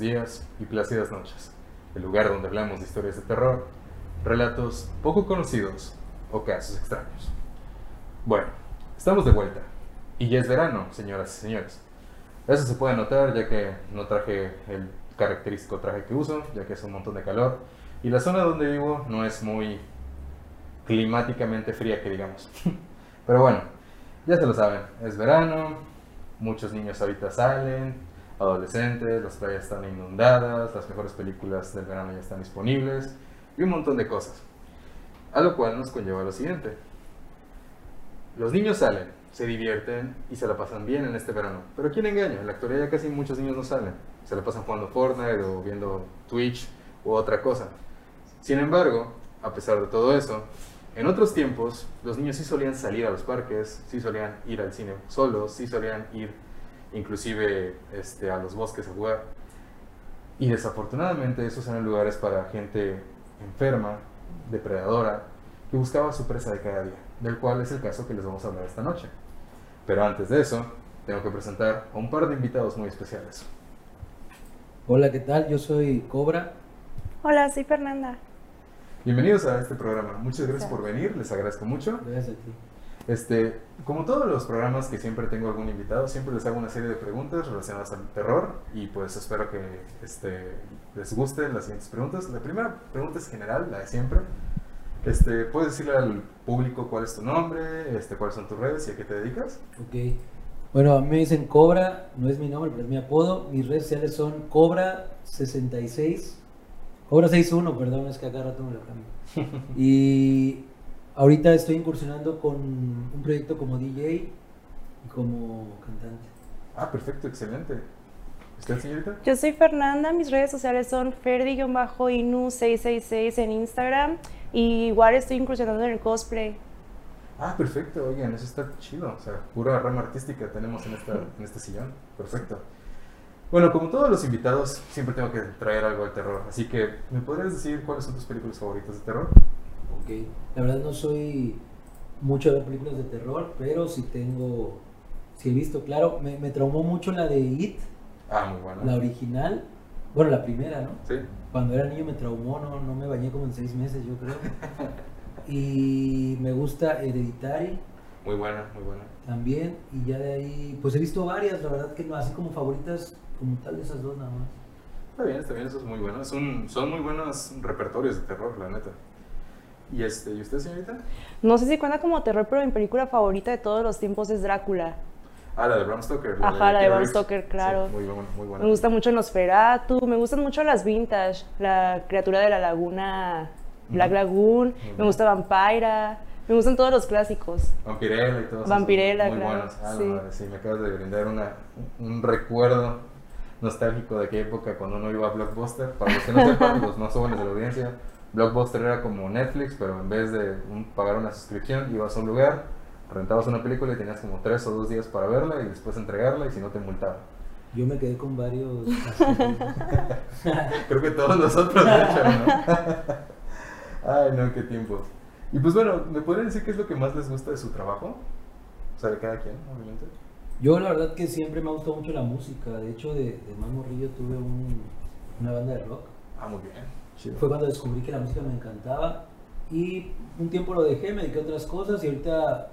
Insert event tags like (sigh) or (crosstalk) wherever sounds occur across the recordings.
Días y Plácidas Noches, el lugar donde hablamos de historias de terror, relatos poco conocidos o casos extraños. Bueno, estamos de vuelta y ya es verano, señoras y señores. Eso se puede notar ya que no traje el característico traje que uso, ya que es un montón de calor y la zona donde vivo no es muy climáticamente fría que digamos. (laughs) Pero bueno, ya se lo saben, es verano, muchos niños ahorita salen, adolescentes, las playas están inundadas, las mejores películas del verano ya están disponibles y un montón de cosas. A lo cual nos conlleva lo siguiente. Los niños salen, se divierten y se la pasan bien en este verano. Pero ¿quién engaña? En la actualidad ya casi muchos niños no salen. Se la pasan jugando Fortnite o viendo Twitch u otra cosa. Sin embargo, a pesar de todo eso, en otros tiempos los niños sí solían salir a los parques, sí solían ir al cine solos, sí solían ir inclusive este, a los bosques a jugar. Y desafortunadamente esos eran lugares para gente enferma, depredadora, que buscaba su presa de cada día, del cual es el caso que les vamos a hablar esta noche. Pero antes de eso, tengo que presentar a un par de invitados muy especiales. Hola, ¿qué tal? Yo soy Cobra. Hola, soy Fernanda. Bienvenidos a este programa. Muchas gracias por venir, les agradezco mucho. Gracias a ti. Este, como todos los programas que siempre tengo algún invitado, siempre les hago una serie de preguntas relacionadas al terror y pues espero que este, les gusten las siguientes preguntas. La primera pregunta es general, la de siempre. Este, ¿Puedes decirle al público cuál es tu nombre, este, cuáles son tus redes y a qué te dedicas? Ok. Bueno, a mí me dicen Cobra, no es mi nombre, pero es mi apodo. Mis redes sociales son Cobra66. Cobra 61, perdón, es que acá rato me lo cambio. (laughs) y ahorita estoy incursionando con un proyecto como DJ y como cantante. Ah, perfecto, excelente. ¿Usted, señorita? Yo soy Fernanda, mis redes sociales son ferdi-inu666 en Instagram y igual estoy incursionando en el cosplay. Ah, perfecto, oigan, eso está chido. O sea, pura rama artística tenemos en, esta, en este sillón. Perfecto. Bueno, como todos los invitados, siempre tengo que traer algo de terror. Así que, ¿me podrías decir cuáles son tus películas favoritas de terror? Ok. La verdad no soy mucho de ver películas de terror, pero sí tengo, sí he visto, claro, me, me traumó mucho la de It, Ah, muy buena. la original, bueno, la primera, ¿no? Sí. Cuando era niño me traumó, no, no me bañé como en seis meses, yo creo. (laughs) Y me gusta Hereditary Muy buena, muy buena. también, y ya de ahí, pues he visto varias, la verdad que no, así como favoritas, como tal de esas dos nada más. Está bien, está bien, eso es muy bueno. Son, son muy buenos repertorios de terror, la neta. ¿Y, este, ¿y usted, señorita? No sé si cuenta como terror, pero mi película favorita de todos los tiempos es Drácula. Ah, la de Bram Stoker. Ajá, la de Bram. Stoker, claro. Sí, muy buena, muy buena. Me gusta mucho Nosferatu, me gustan mucho las vintage, la criatura de la laguna, Black. Lagoon, me gusta Vampira, me gustan todos los clásicos. Vampirella y todo eso. Vampirella, Muy claro, buenos. Ah, sí. la madre, sí, me acabas de brindar una, un recuerdo nostálgico de aquella época cuando uno iba a Blockbuster. Para los que no sepan, (laughs) los más jóvenes de la audiencia, Blockbuster era como Netflix, pero en vez de un- pagar una suscripción, ibas a un lugar, rentabas una película y tenías como tres o dos días para verla y después entregarla y si no te multaban. Yo me quedé con varios. (laughs) Creo que todos nosotros, de hecho, ¿no? (laughs) Ay, no, qué tiempos. Y pues bueno, ¿me podrían decir qué es lo que más les gusta de su trabajo? O sea, de cada quien, obviamente. Yo la verdad que siempre me ha gustado mucho la música. De hecho, de, de más morrillo tuve un- una banda de rock. Ah, muy bien. Chido. Fue cuando descubrí que la música me encantaba. Y un tiempo lo dejé, me dediqué a otras cosas y ahorita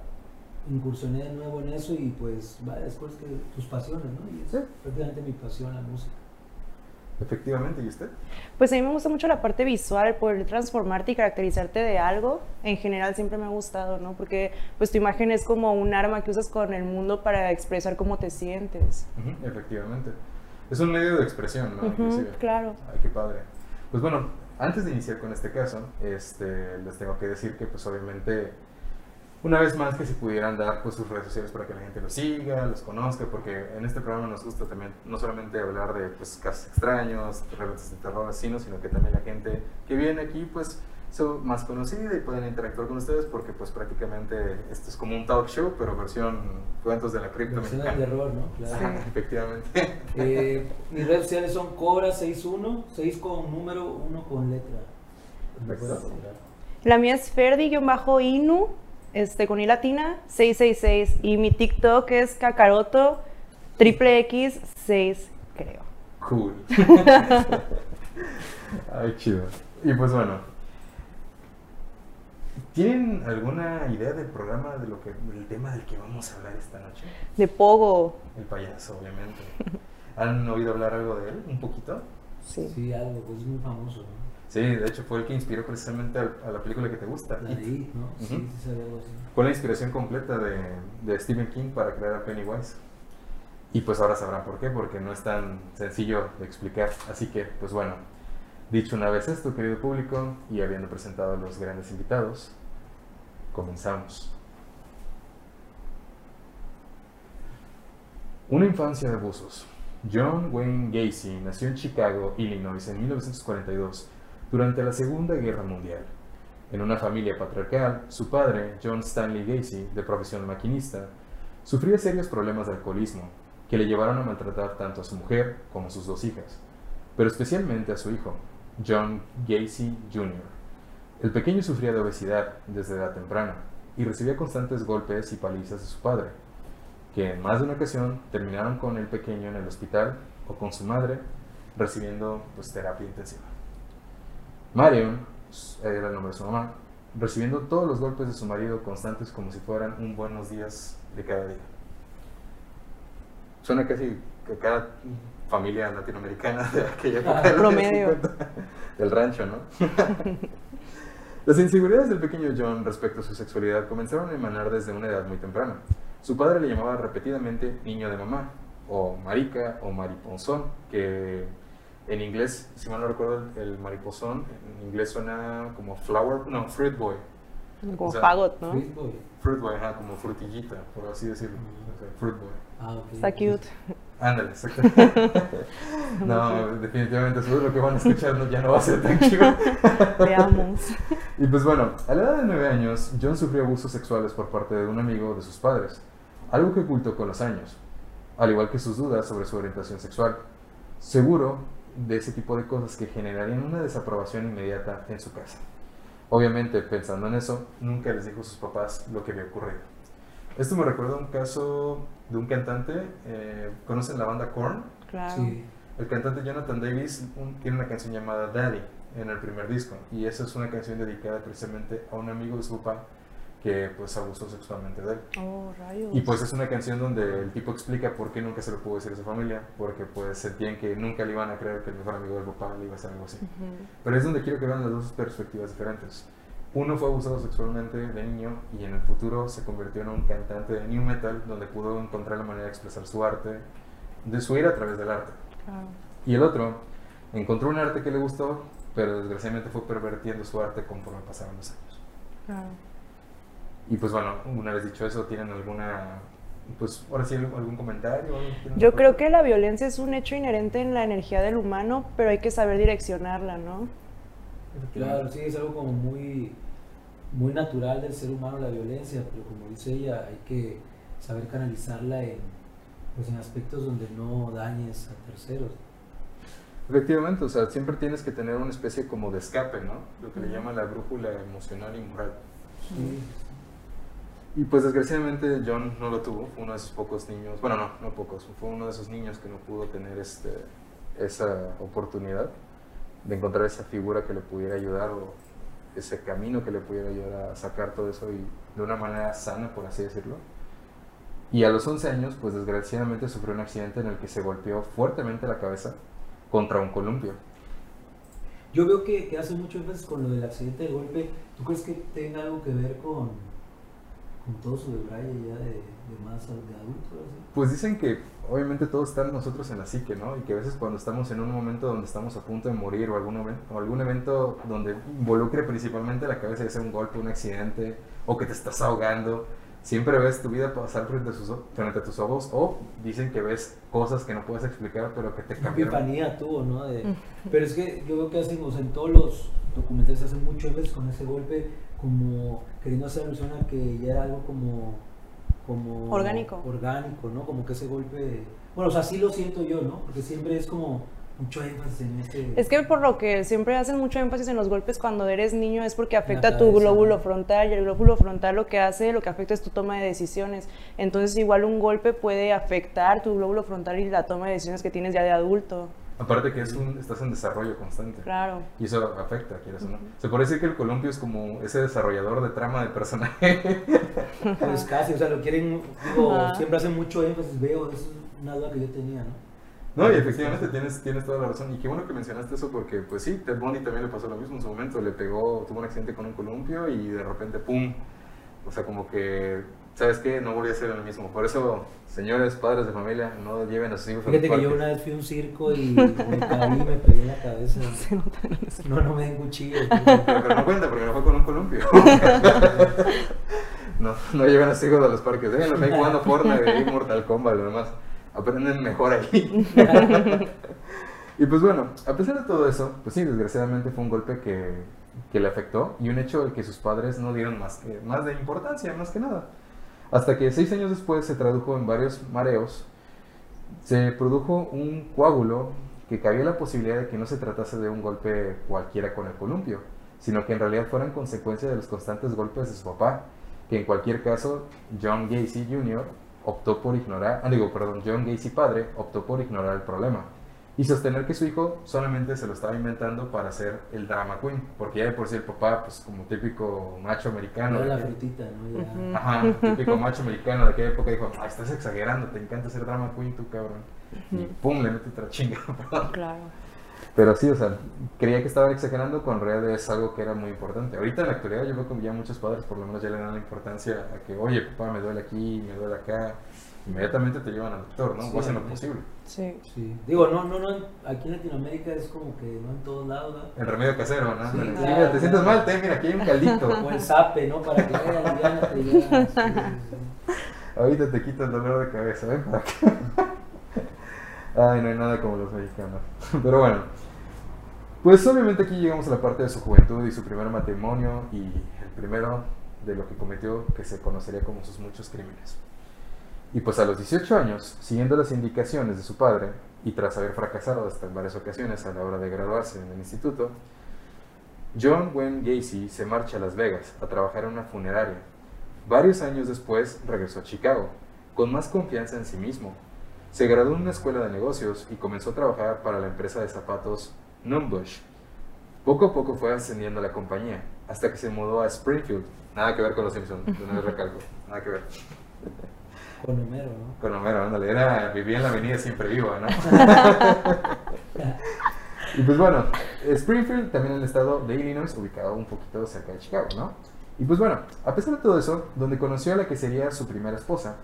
incursioné de nuevo en eso y pues va después que tus pasiones, ¿no? Y es Sí. prácticamente mi pasión la música. Efectivamente, ¿y usted? Pues a mí me gusta mucho la parte visual, poder transformarte y caracterizarte de algo. En general siempre me ha gustado, ¿no? Porque pues tu imagen es como un arma que usas con el mundo para expresar cómo te sientes. Ujú, Efectivamente. Es un medio de expresión, ¿no? Claro. Ay, qué padre. Pues bueno, antes de iniciar con este caso, este, les tengo que decir que pues obviamente, una vez más que si pudieran dar pues sus redes sociales para que la gente los siga, los conozca, porque en este programa nos gusta también no solamente hablar de pues casos extraños, relatos de terror, sino, sino que también la gente que viene aquí pues son más conocida y pueden interactuar con ustedes porque pues prácticamente esto es como un talk show, pero versión cuentos de la cripta Versión de terror, ¿no? Claro. Ajá, efectivamente. (laughs) Eh, mis redes sociales son Cobra61, 6 con número, 1 con letra. Perfecto. La mía es Ferdi-Inu, este, con I latina, 666. Y mi TikTok es Kakaroto Triple X 6, creo. Cool. (laughs) (laughs) Ay, chido. Y pues bueno. ¿Tienen alguna idea del programa, de lo que, del tema del que vamos a hablar esta noche? De Pogo. El payaso, obviamente. (laughs) ¿Han oído hablar algo de él? ¿Un poquito? Sí. Sí, algo, pues es muy famoso, ¿no? Sí, de hecho fue el que inspiró precisamente a, la película que te gusta. La It. ¿no? Sí, Ujú. sí sabía algo así. Fue la inspiración completa de, de Stephen King para crear a Pennywise. Y pues ahora sabrán por qué, porque no es tan sencillo de explicar. Así que, pues bueno, dicho una vez esto, querido público, y habiendo presentado a los grandes invitados, comenzamos. Una infancia de abusos. John Wayne Gacy nació en Chicago, Illinois, en 1942, durante la Segunda Guerra Mundial. En una familia patriarcal, su padre, John Stanley Gacy, de profesión maquinista, sufría serios problemas de alcoholismo que le llevaron a maltratar tanto a su mujer como a sus dos hijas, pero especialmente a su hijo, John Gacy Jr. El pequeño sufría de obesidad desde edad temprana y recibía constantes golpes y palizas de su padre, que en más de una ocasión terminaron con el pequeño en el hospital o con su madre recibiendo pues, terapia intensiva. Marion, era el nombre de su mamá, recibiendo todos los golpes de su marido constantes como si fueran un buenos días de cada día. Suena casi que cada familia latinoamericana de aquella época de los Promedio. 50, del rancho, ¿no? (laughs) Las inseguridades del pequeño John respecto a su sexualidad comenzaron a emanar desde una edad muy temprana. Su padre le llamaba repetidamente niño de mamá, o marica, o mariposón, que en inglés, si mal no recuerdo, el, mariposón en inglés suena como flower, no, fruit boy. Como O sea, fagot, ¿no? Fruit Boy. Fruit boy, ajá, como frutillita, por así decirlo. Mm. O sea, fruit boy. Ah, ok. Está cute. Ándale, exacto. (laughs) no, definitivamente eso es lo que van a escuchar, no, ya no va a ser tan chido. (laughs) Veamos. Y pues bueno, a la edad de 9 años, John sufrió abusos sexuales por parte de un amigo de sus padres, algo que ocultó con los años, al igual que sus dudas sobre su orientación sexual. Seguro de ese tipo de cosas que generarían una desaprobación inmediata en su casa. Obviamente, pensando en eso, nunca les dijo a sus papás lo que había ocurrido. Esto me recuerda a un caso de un cantante, eh, ¿conocen la banda Korn? Claro. Sí. El cantante Jonathan Davis un- tiene una canción llamada Daddy en el primer disco y esa es una canción dedicada precisamente a un amigo de su papá que pues abusó sexualmente de él. Oh, rayos. Y pues es una canción donde el tipo explica por qué nunca se lo pudo decir a su familia, porque pues sentían que nunca le iban a creer que el mejor amigo del papá le iba a hacer algo así. Ujú. Pero es donde quiero que vean las dos perspectivas diferentes. Uno fue abusado sexualmente de niño y en el futuro se convirtió en un cantante de new metal donde pudo encontrar la manera de expresar su arte, de su ira a través del arte. Y el otro encontró un arte que le gustó, pero desgraciadamente fue pervertiendo su arte conforme pasaron los años. Y pues bueno, una vez dicho eso, ¿tienen alguna, pues ahora sí, algún comentario? ¿Algo que quieran Yo creo que la violencia es un hecho inherente en la energía del humano, pero hay que saber direccionarla, ¿no? Claro, sí, es algo como muy, muy natural del ser humano la violencia, pero como dice ella, hay que saber canalizarla en, pues, en aspectos donde no dañes a terceros. Efectivamente, o sea, siempre tienes que tener una especie como de escape, ¿no? Lo que le llaman la brújula emocional y moral. Sí. Y pues desgraciadamente John no lo tuvo, fue uno de esos pocos niños, bueno, no, no pocos, fue uno de esos niños que no pudo tener este, esa oportunidad de encontrar esa figura que le pudiera ayudar o ese camino que le pudiera ayudar a sacar todo eso y de una manera sana, por así decirlo. Y a los 11 años, pues desgraciadamente sufrió un accidente en el que se golpeó fuertemente la cabeza contra un columpio. Yo veo que, que hace mucho énfasis con lo del accidente del golpe. ¿Tú crees que tenga algo que ver con, ya de, más adulto? Pues dicen que obviamente todo está en nosotros en la psique, ¿no? Y que a veces cuando estamos en un momento donde estamos a punto de morir o algún, o algún evento donde involucre principalmente la cabeza, ya sea un golpe, un accidente o que te estás ahogando, siempre ves tu vida pasar frente a, sus o- frente a tus ojos o dicen que ves cosas que no puedes explicar pero que te Una cambiaron. epifanía tuvo, ¿no? De- pero es que yo veo que hacen, o sea, en todos los documentales hacen mucho énfasis con ese golpe, como queriendo hacer alusión a que ya era algo como, como Orgánico. orgánico, ¿no? Como que ese golpe, bueno, o sea, sí lo siento yo, ¿no? Porque siempre es como, mucho énfasis en este... Es que por lo que siempre hacen mucho énfasis en los golpes cuando eres niño es porque afecta tu glóbulo ¿no? frontal y el glóbulo frontal lo que hace, lo que afecta es tu toma de decisiones. Entonces igual un golpe puede afectar tu glóbulo frontal y la toma de decisiones que tienes ya de adulto. Aparte que es un, estás en desarrollo constante. Claro. Y eso afecta, quieres o no. Se puede decir que el columpio es como ese desarrollador de trama de personaje. (laughs) Pues casi, o sea, lo quieren, digo, siempre hacen mucho énfasis, veo, es una duda que yo tenía, ¿no? No, y efectivamente tienes, tienes toda la razón. Y qué bueno que mencionaste eso porque, pues sí, Ted Bundy también le pasó lo mismo en su momento. Le pegó, tuvo un accidente con un columpio y de repente, ¡pum! O sea, como que, ¿sabes qué? No volví a ser el mismo. Por eso, señores, padres de familia, no lleven a sus hijos a los Fíjate que yo una vez fui a un circo y me caí y me pegué en la cabeza. (laughs) No, no me den cuchillo. Pero, pero no cuenta porque no fue con un columpio. (laughs) no, no lleven a sus hijos a los parques. Déjenlos ahí jugando Fortnite y Mortal Kombat, lo demás. Aprenden mejor ahí. (laughs) Y pues bueno, a pesar de todo eso, pues sí, desgraciadamente fue un golpe que, que le afectó y un hecho al que sus padres no dieron más, que, más de importancia, más que nada. Hasta que seis años después se tradujo en varios mareos, se produjo un coágulo que cabía la posibilidad de que no se tratase de un golpe cualquiera con el columpio, sino que en realidad fueran consecuencia de los constantes golpes de su papá, que en cualquier caso John Gacy Jr. optó por ignorar, ah, digo, perdón, John Gacy padre optó por ignorar el problema y sostener que su hijo solamente se lo estaba inventando para ser el drama queen, porque ya de por sí el papá, pues como típico macho americano, la frutita, ¿no? Ya. Ujú. Ajá, típico macho americano de aquella época dijo, "Ay, estás exagerando, te encanta ser drama queen tú, cabrón. Y pum, le mete otra chinga. (laughs) Claro. Pero sí, o sea, creía que estaban exagerando cuando en realidad es algo que era muy importante. Ahorita en la actualidad yo veo como ya muchos padres por lo menos ya le dan la importancia a que, oye, papá, me duele aquí, me duele acá. Inmediatamente te llevan al doctor, ¿no? Sí, o hacen lo sí. posible. Sí. Sí. Digo, no, no, no, aquí en Latinoamérica es como que no en todos lados, ¿verdad? El remedio casero, ¿no? Sí, Sí, claro. mira, te sientes mal, te, mira, aquí hay un caldito. (laughs) O el zape, ¿no? Para que vaya aliviánate ya. Sí, sí, Ahorita te quita el dolor de cabeza, acá. (laughs) Ay, no hay nada como los mexicanos. (laughs) Pero bueno, pues obviamente aquí llegamos a la parte de su juventud y su primer matrimonio y el primero de lo que cometió que se conocería como sus muchos crímenes. Y pues a los 18 años, siguiendo las indicaciones de su padre y tras haber fracasado hasta en varias ocasiones a la hora de graduarse en el instituto, John Wayne Gacy se marcha a Las Vegas a trabajar en una funeraria. Varios años después regresó a Chicago, con más confianza en sí mismo. Se graduó en una escuela de negocios y comenzó a trabajar para la empresa de zapatos Numbush. Poco a poco fue ascendiendo la compañía, hasta que se mudó a Springfield. Nada que ver con los Simpsons, de una vez recalco, nada que ver. Con Homero, ¿no? Con Homero, ándale, era, vivía en la avenida siempre viva, ¿no? (laughs) y pues bueno, Springfield, también en el estado de Illinois, ubicado un poquito cerca de Chicago, ¿no? Y pues bueno, a pesar de todo eso, donde conoció a la que sería su primera esposa,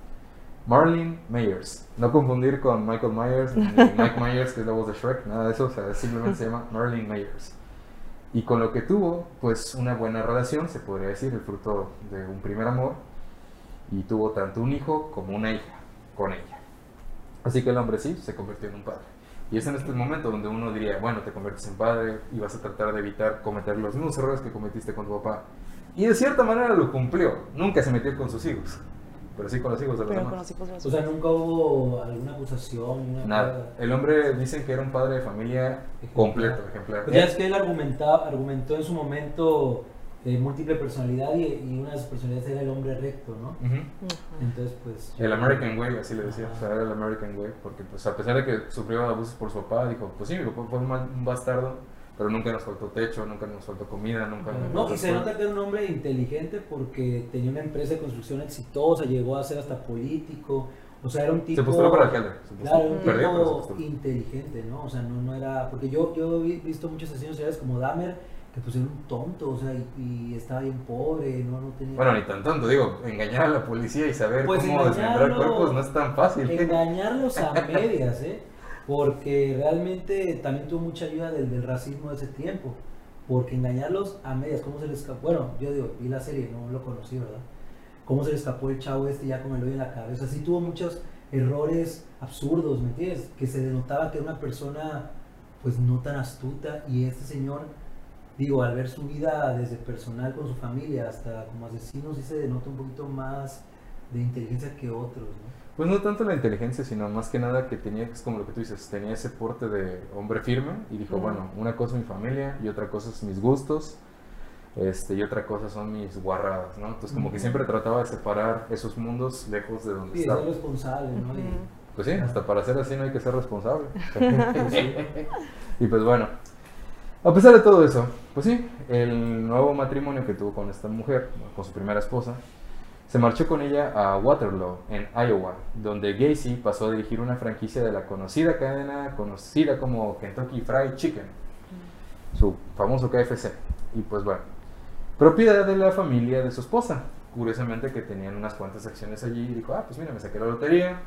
Marlene Myers. No confundir con Michael Myers, ni (laughs) Mike Myers, que es la voz de Shrek, nada de eso, o sea, simplemente se llama Marlene Myers. Y con lo que tuvo, pues una buena relación, se podría decir, el fruto de un primer amor, y tuvo tanto un hijo como una hija con ella. Así que el hombre sí se convirtió en un padre. Y es en este momento donde uno diría, bueno, te conviertes en padre y vas a tratar de evitar cometer los mismos errores que cometiste con tu papá. Y de cierta manera lo cumplió. Nunca se metió con sus hijos, pero sí con los hijos de los Pero con demás. los hijos de los O sea, nunca hubo alguna acusación, Nada. El hombre dicen que era un padre de familia completo, ejemplar. Pues ya es que él argumentaba, argumentó en su momento eh, múltiple personalidad y, y una de sus personalidades era el hombre recto, ¿no? Entonces, pues... El American Way, así le decía, o sea, era el American Way, porque pues a pesar de que sufrió abusos por su papá, dijo, pues sí, mi papá fue un, mal- un bastardo, pero nunca nos faltó techo, nunca nos faltó comida, nunca nos No, faltó y se escuela". nota que era un hombre inteligente porque tenía una empresa de construcción exitosa, llegó a ser hasta político, o sea, era un tipo... Se postuló para alcalde. Claro, un tipo inteligente, ¿no? O sea, no, no era... Porque yo, yo he visto muchos asesinos seriales como Dahmer, que pues era un tonto, o sea, y, y estaba bien pobre, no, no tenía... Bueno, ni tan tonto, digo, engañar a la policía y saber Pues cómo desmembrar cuerpos no es tan fácil. Engañarlos a (laughs) medias, ¿eh? Porque realmente también tuvo mucha ayuda del, racismo de ese tiempo. Porque engañarlos a medias, ¿cómo se les escapó? Bueno, yo digo, vi la serie, no lo conocí, ¿verdad? ¿Cómo se le escapó el chavo este ya con el hoyo en la cabeza? Sí tuvo muchos errores absurdos, ¿me entiendes? Que se denotaba que era una persona pues no tan astuta y este señor, digo, al ver su vida desde personal con su familia hasta como asesino, sí se denota un poquito más de inteligencia que otros, ¿no? Pues no tanto la inteligencia, sino más que nada que tenía, es como lo que tú dices, tenía ese porte de hombre firme y dijo, bueno, una cosa es mi familia y otra cosa es mis gustos este, y otra cosa son mis guarradas, ¿no? Entonces como que siempre trataba de separar esos mundos lejos de donde Sí, estaba. ser responsable, ¿no? Y- Ujú. Pues sí, hasta para ser así no hay que ser responsable. (laughs) (laughs) Y pues bueno, a pesar de todo eso, pues sí, el nuevo matrimonio que tuvo con esta mujer, con su primera esposa, se marchó con ella a Waterloo, en Iowa, donde Gacy pasó a dirigir una franquicia de la conocida cadena conocida como Kentucky Fried Chicken, su famoso KFC. Y pues bueno, propiedad de la familia de su esposa. Curiosamente que tenían unas cuantas acciones allí y dijo, ah, pues mira, me saqué la lotería,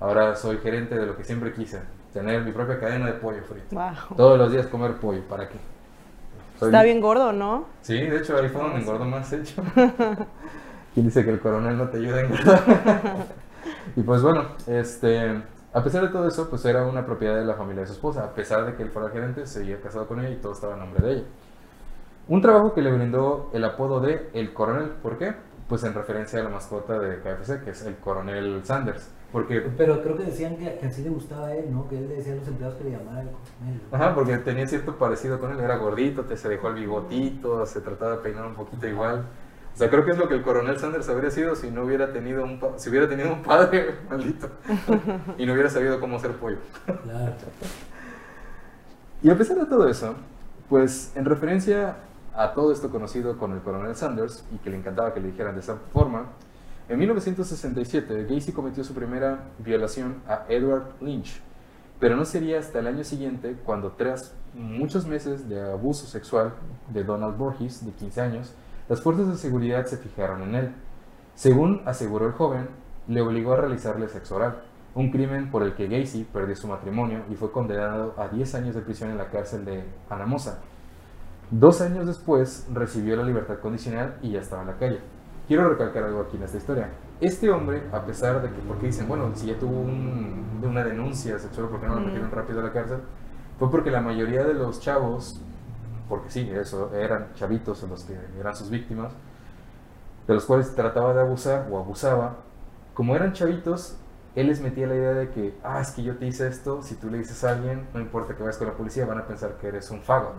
ahora soy gerente de lo que siempre quise, tener mi propia cadena de pollo frito. Wow. Todos los días comer pollo, ¿para qué? Soy- Está bien gordo, ¿no? Sí, de hecho ahí fue donde engordo más, hecho. (laughs) ¿Quién dice que el coronel no te ayuda a engordar? (laughs) y pues bueno, este, a pesar de todo eso, pues era una propiedad de la familia de su esposa. A pesar de que él fuera gerente, seguía casado con ella y todo estaba a nombre de ella. Un trabajo que le brindó el apodo de El Coronel. ¿Por qué? Pues en referencia a la mascota de KFC, que es el Coronel Sanders. Porque, Pero creo que decían que, que así le gustaba a él, ¿no? Que él le decía a los empleados que le llamara el coronel. ajá, porque tenía cierto parecido con él. Era gordito, te se dejó el bigotito, se trataba de peinar un poquito igual. O sea, creo que es lo que el coronel Sanders habría sido si no hubiera tenido un, si hubiera tenido un padre, (laughs) maldito, y no hubiera sabido cómo hacer pollo. Claro. Y a pesar de todo eso, pues en referencia a todo esto conocido con el coronel Sanders y que le encantaba que le dijeran de esa forma, en 1967 Gacy cometió su primera violación a Edward Lynch, pero no sería hasta el año siguiente cuando tras muchos meses de abuso sexual de Donald Borges, de 15 años, las fuerzas de seguridad se fijaron en él. Según aseguró el joven, le obligó a realizarle sexo oral, un crimen por el que Gacy perdió su matrimonio y fue condenado a 10 años de prisión en la cárcel de Anamosa. Dos años después recibió la libertad condicional y ya estaba en la calle. Quiero recalcar algo aquí en esta historia. Este hombre, a pesar de que, porque dicen, bueno, si ya tuvo un- una denuncia sexual, ¿por qué no lo metieron rápido a la cárcel? Fue porque la mayoría de los chavos, porque sí, eso, eran chavitos los que eran sus víctimas, de los cuales trataba de abusar o abusaba, como eran chavitos, él les metía la idea de que, ah, es que yo te hice esto, si tú le dices a alguien, no importa que vayas con la policía, van a pensar que eres un fagot.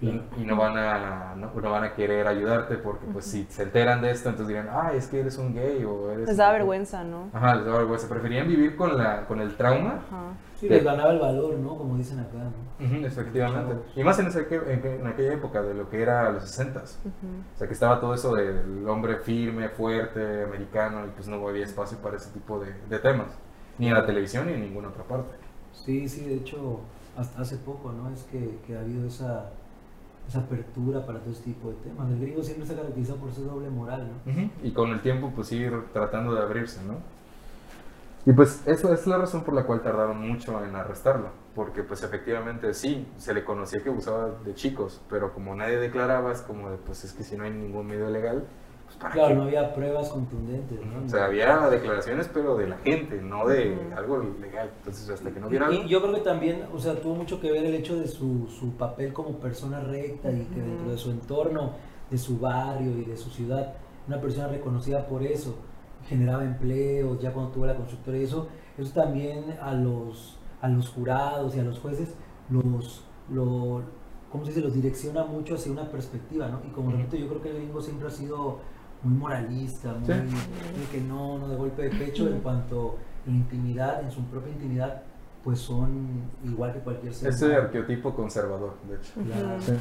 Y, y no van a no, no van a querer ayudarte porque pues si se enteran de esto entonces dirán ah es que eres un gay o eres Les da vergüenza, ¿no? ajá les da vergüenza preferían vivir con la con el trauma Ajá. Sí, les ganaba el valor, ¿no? Como dicen acá, ¿no? Efectivamente y más en, ese que- en, que- en aquella época de lo que era los 60 Ujú. o sea que estaba todo eso del hombre firme fuerte americano y pues no había espacio para ese tipo de, de temas ni en la televisión ni en ninguna otra parte Sí, sí, de hecho, hasta hace poco, ¿no? Es que, que ha habido esa, esa apertura para todo este tipo de temas. El gringo siempre se caracteriza por su doble moral, ¿no? Y con el tiempo, pues ir tratando de abrirse, ¿no? Y pues esa es la razón por la cual tardaron mucho en arrestarlo, porque pues efectivamente sí, se le conocía que abusaba de chicos, pero como nadie declaraba, es como de, pues es que si no hay ningún medio legal, pues para Claro, qué? no había pruebas contundentes, ¿no? O sea, había declaraciones, pero de la gente, no de algo legal. Entonces, hasta que no hubiera algo... Y yo creo que también, o sea, tuvo mucho que ver el hecho de su, su papel como persona recta y que dentro de su entorno, de su barrio y de su ciudad, una persona reconocida por eso, generaba empleos, ya cuando tuvo la constructora y eso, eso también a los, a los jurados y a los jueces los, lo, ¿cómo se dice? los direcciona mucho hacia una perspectiva, ¿no? Y como repito, yo creo que el gringo siempre ha sido muy moralista, muy, Sí. muy que no, no de golpe de pecho en cuanto en intimidad, en su propia intimidad, pues son igual que cualquier ser Ese humano. arqueotipo conservador, de hecho. Claro. Ujú. Sí.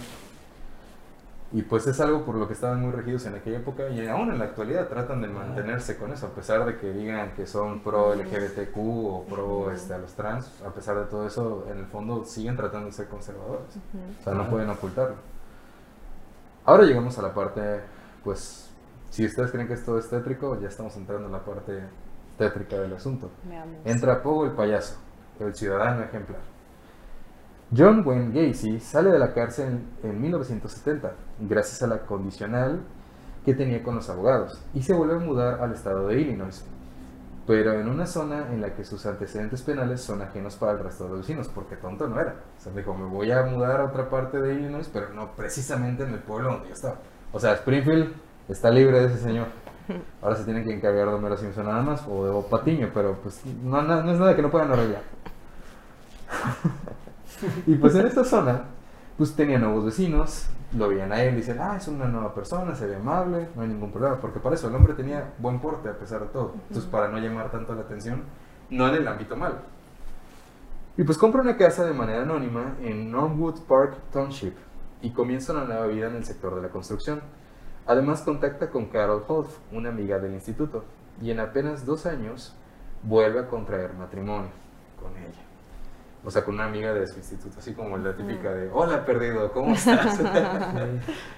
Y pues es algo por lo que estaban muy regidos en aquella época y aún en la actualidad tratan de mantenerse con eso, a pesar de que digan que son pro LGBTQ o pro este, a los trans, a pesar de todo eso, en el fondo siguen tratando de ser conservadores. O sea, no pueden ocultarlo. Ahora llegamos a la parte, pues, si ustedes creen que esto es tétrico, ya estamos entrando en la parte tétrica del asunto. Entra Pogo el payaso, el ciudadano ejemplar. John Wayne Gacy sale de la cárcel en, en 1970 gracias a la condicional que tenía con los abogados y se vuelve a mudar al estado de Illinois, pero en una zona en la que sus antecedentes penales son ajenos para el resto de los vecinos, porque tonto no era. O sea, dijo, me voy a mudar a otra parte de Illinois, pero no precisamente en el pueblo donde yo estaba. O sea, Springfield está libre de ese señor. Ahora se tienen que encargar de Homero Simpson nada más o de Bob Patiño, pero pues no- no es nada que no puedan arreglar. (laughs) y pues en esta zona, pues tenía nuevos vecinos, lo veían a él, dicen, ah, es una nueva persona, se ve amable, no hay ningún problema, porque para eso el hombre tenía buen porte a pesar de todo. Entonces, para no llamar tanto la atención, no en el ámbito malo. Y pues compra una casa de manera anónima en Norwood Park Township y comienza una nueva vida en el sector de la construcción. Además contacta con Carol Holt, una amiga del instituto, y en apenas dos años vuelve a contraer matrimonio con ella. O sea, con una amiga de su instituto, así como la típica de, hola perdido, ¿cómo (laughs) estás?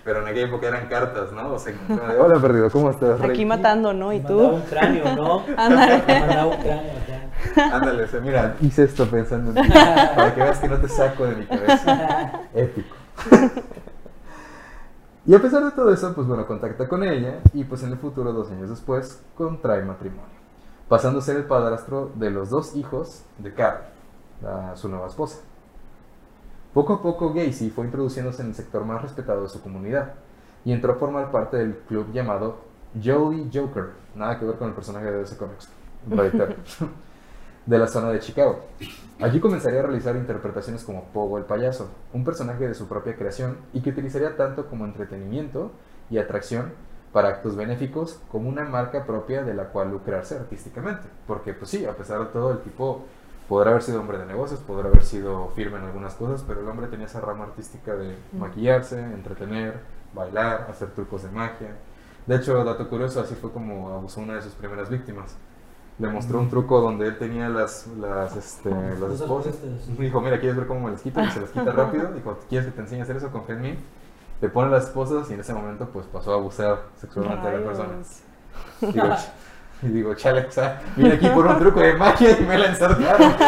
Pero en aquella época eran cartas, ¿no? O sea, de, hola perdido, ¿cómo estás? Rey?" Aquí matando, ¿no? Y Me mandaba tú. un cráneo, ¿no? (laughs) Ándale. Me mandaba un cráneo acá. Ándale, o sea, mira, (laughs) hice esto pensando en ti, para que veas que no te saco de mi cabeza. Épico. Y a pesar de todo eso, pues bueno, contacta con ella y pues en el futuro, dos años después, contrae matrimonio, pasando a ser el padrastro de los dos hijos de Carol, la- su nueva esposa. Poco a poco Gacy fue introduciéndose en el sector más respetado de su comunidad y entró a formar parte del club llamado Jolly Joker, nada que ver con el personaje de Comics, (laughs) reitero, de la zona de Chicago. Allí comenzaría a realizar interpretaciones como Pogo el payaso, un personaje de su propia creación y que utilizaría tanto como entretenimiento y atracción para actos benéficos como una marca propia de la cual lucrarse artísticamente. Porque pues sí, a pesar de todo, el tipo podrá haber sido hombre de negocios, podrá haber sido firme en algunas cosas, pero el hombre tenía esa rama artística de maquillarse, entretener, bailar, hacer trucos de magia. De hecho, dato curioso, así fue como abusó una de sus primeras víctimas. Le mostró un truco donde él tenía las, las, este, las Cosas esposas. Dijo, mira, ¿quieres ver cómo me las quito? Y se las quita (laughs) rápido. Dijo, ¿quieres que te enseñe a hacer eso? Confía en mí. Le pone las esposas y en ese momento pues pasó a abusar sexualmente de la persona. Rayos. (laughs) Digo, y digo, chale, o sea, vine aquí por un truco de magia y me la ensartaron. (laughs)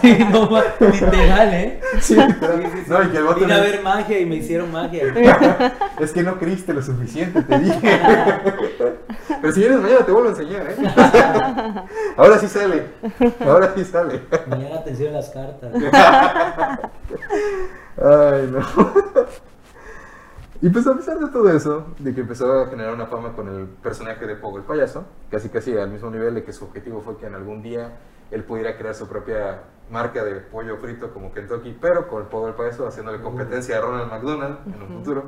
Sí, no, literal, ¿eh? Sí, literal. Sí. No, y que el vato Vine a ver magia y me hicieron magia. (laughs) Es que no creíste lo suficiente, te dije. (laughs) Pero si vienes mañana te vuelvo a enseñar, ¿eh? Ahora sí sale. Ahora sí sale. Llama la atención las cartas. Ay, no. Y pues a pesar de todo eso, de que empezó a generar una fama con el personaje de Pogo el payaso, casi casi al mismo nivel de que su objetivo fue que en algún día él pudiera crear su propia marca de pollo frito como Kentucky, pero con Pogo el payaso haciéndole competencia a Ronald McDonald en un futuro.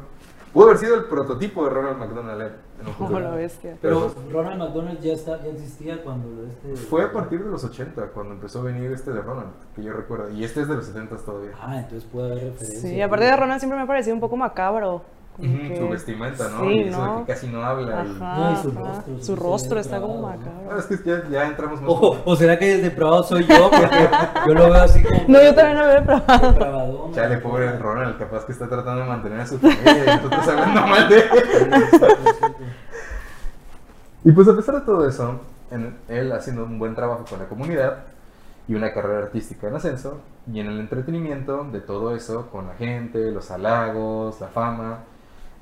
Pudo haber sido el prototipo de Ronald McDonald eh, en un (laughs) Como futuro. la bestia. Pero Ronald McDonald ya, está, ya existía cuando este... Fue a partir de los 80 cuando empezó a venir este de Ronald, que yo recuerdo, y este es de los 70 todavía. Ah, entonces puede haber referencia. Sí, aparte de Ronald siempre me ha parecido un poco macabro. Como que- Su vestimenta, ¿no? Sí, y eso de que casi no habla. y- Ajá, No, y su rostro, Su rostro está como depravado, ¿no? Ah, macabro. es que ya, ya entramos más. O, o será que el depravado soy yo, porque yo lo veo así como... No, yo también lo veo probado. Depravadón. Chale, pobre Ronald, capaz que está tratando de mantener a su familia y tú estás hablando mal de él. Y pues a pesar de todo eso, en- él haciendo un buen trabajo con la comunidad y una carrera artística en ascenso, y en el entretenimiento de todo eso, con la gente, los halagos, la fama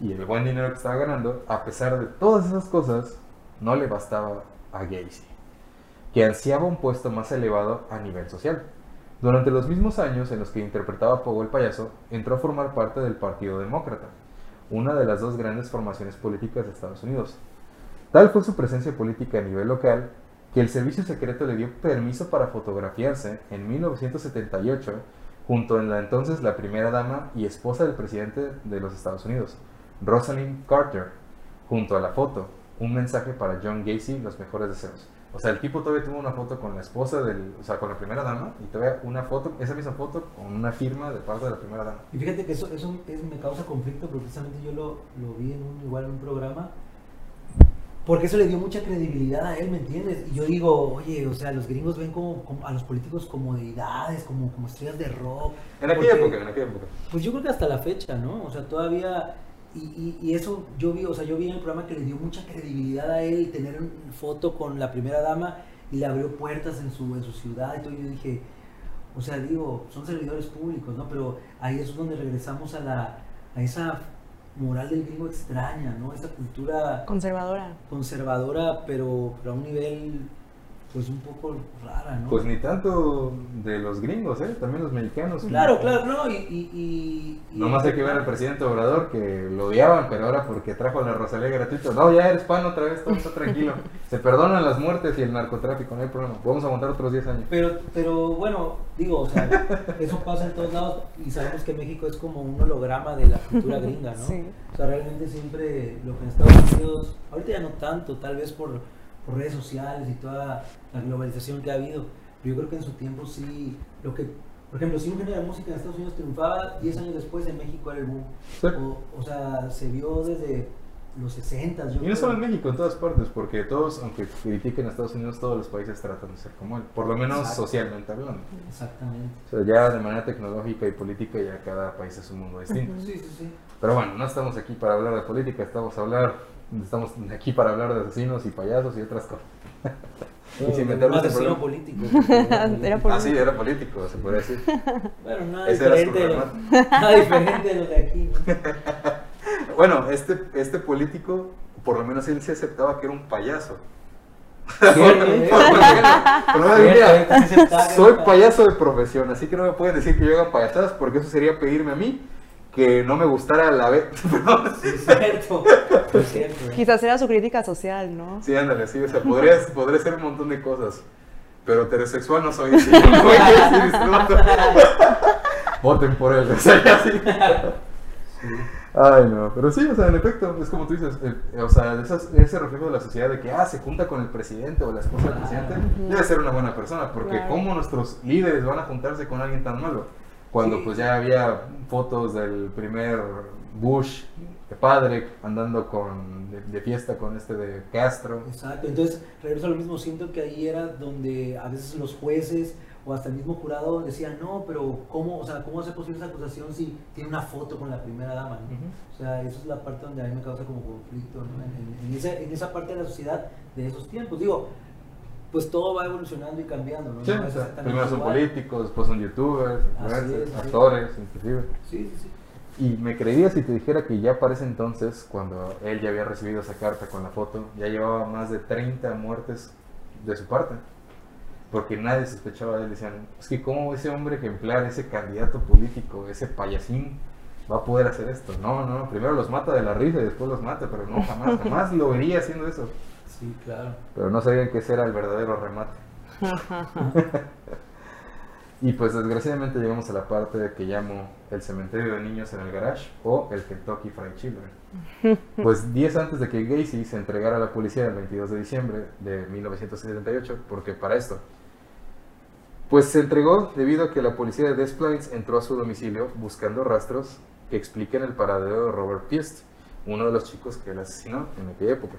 y el buen dinero que estaba ganando, a pesar de todas esas cosas, no le bastaba a Gacy, que ansiaba un puesto más elevado a nivel social. Durante los mismos años en los que interpretaba Pogo el payaso, entró a formar parte del Partido Demócrata, una de las dos grandes formaciones políticas de Estados Unidos. Tal fue su presencia política a nivel local que el servicio secreto le dio permiso para fotografiarse en 1978 junto a la entonces la primera dama y esposa del presidente de los Estados Unidos, Rosalind Carter, junto a la foto, un mensaje para John Gacy, los mejores deseos. O sea, el tipo todavía tuvo una foto con la esposa del, o sea, con la primera dama y todavía una foto, esa misma foto con una firma de parte de la primera dama. Y fíjate que eso, eso es- me causa conflicto porque precisamente yo lo, lo vi en un, igual en un programa. Porque eso le dio mucha credibilidad a él, ¿me entiendes? Y yo digo, oye, o sea, los gringos ven como, como a los políticos como deidades, como, como estrellas de rock. En aquella Porque- época, en aquella época. Pues yo creo que hasta la fecha, ¿no? O sea, todavía... Y, y- y eso yo vi, o sea, yo vi en el programa que le dio mucha credibilidad a él tener una foto con la primera dama y le abrió puertas en su, en su ciudad y todo. Y yo dije, o sea, digo, son servidores públicos, ¿no? Pero ahí es donde regresamos a, la, a esa moral del gringo extraña, ¿no? Esa cultura Conservadora. conservadora, pero, pero a un nivel pues un poco rara, ¿no? Pues ni tanto de los gringos, ¿eh? También los mexicanos. Claro, claro, no, y... y, y- y- Nomás hay que ver al presidente Obrador que lo odiaban, pero ahora porque trajo la Rosalía gratuito. No, ya eres pan otra vez, todo está tranquilo. (laughs) Se perdonan las muertes y el narcotráfico, no hay problema. Vamos a aguantar otros 10 años. Pero, pero bueno, digo, o sea, (laughs) eso pasa en todos lados y sabemos que México es como un holograma de la cultura gringa, ¿no? (laughs) Sí. O sea, realmente siempre lo que en Estados Unidos, ahorita ya no tanto, tal vez por, por redes sociales y toda la globalización que ha habido, pero yo creo que en su tiempo sí, lo que, por ejemplo, si un género de música en Estados Unidos triunfaba, 10 años después en México era el boom. Sí. O, o sea, se vio desde los 60. Yo Y no solo en. México, en todas partes, porque todos, aunque critiquen a Estados Unidos, todos los países tratan de ser como él, por lo menos socialmente hablando. Exactamente. O sea, ya de manera tecnológica y política, ya cada país es un mundo distinto. Sí, sí, sí. Pero bueno, no estamos aquí para hablar de política, estamos, a hablar, estamos aquí para hablar de asesinos y payasos y otras cosas. (laughs) Y sin meternos en asesino problemas. político. (laughs) era político. Ah, sí, era político, se podría decir. (laughs) Bueno, nada Ese era su diferente, de lo, remate. nada diferente de lo de aquí. ¿no? Bueno, este, este político, por lo menos él sí aceptaba que era un payaso. Se soy payaso de profesión, así que no me pueden decir que yo haga payasadas porque eso sería pedirme a mí que no me gustara la vez. (laughs) Sí, es cierto. Es cierto. ¿eh? Quizás era su crítica social, ¿no? Sí, ándale, sí, o sea, podría, (laughs) podría ser un montón de cosas. Pero heterosexual no soy. (laughs) sí. Voten por él, o sea, ya sí. Sí. Ay, no, pero sí, o sea, en efecto, es como tú dices, eh, o sea, esas- ese reflejo de la sociedad de que, ah, se junta con el presidente o la esposa del presidente, debe ser una buena persona, porque Claro. ¿cómo nuestros líderes van a juntarse con alguien tan malo? Cuando Sí. pues ya había fotos del primer Bush, de padre, andando con, de, de fiesta con este de Castro. Exacto, entonces regreso a lo mismo, siento que ahí era donde a veces los jueces o hasta el mismo jurado decían, no, pero ¿cómo, o sea, ¿cómo hace posible esa acusación si tiene una foto con la primera dama? ¿no? Ujú. O sea, esa es la parte donde a mí me causa como conflicto, ¿no? en, en- en esa, en esa parte de la sociedad de esos tiempos. Digo, pues todo va evolucionando y cambiando, ¿no? Sí, No o es sea, exactamente primero son igual. políticos, después son youtubers, Así influencers, es, sí. actores, inclusive. Sí, sí, sí. Y me creería si te dijera que ya para ese entonces, cuando él ya había recibido esa carta con la foto, ya llevaba más de 30 muertes de su parte. Porque nadie sospechaba de él. Decían, es que cómo ese hombre ejemplar, ese candidato político, ese payasín, va a poder hacer esto. No, no, primero los mata de la risa y después los mata, pero no, jamás, jamás lo vería haciendo eso. Sí, claro. Pero no sabían que ese era el verdadero remate. (laughs) y pues desgraciadamente llegamos a la parte que llamo el cementerio de niños en el garage o el Kentucky Fried Children. (laughs) Pues días antes de que Gacy se entregara a la policía el 22 de diciembre de 1978, porque para esto, pues se entregó debido a que la policía de Des Plaines entró a su domicilio buscando rastros que expliquen el paradero de Robert Piest, uno de los chicos que él asesinó en aquella época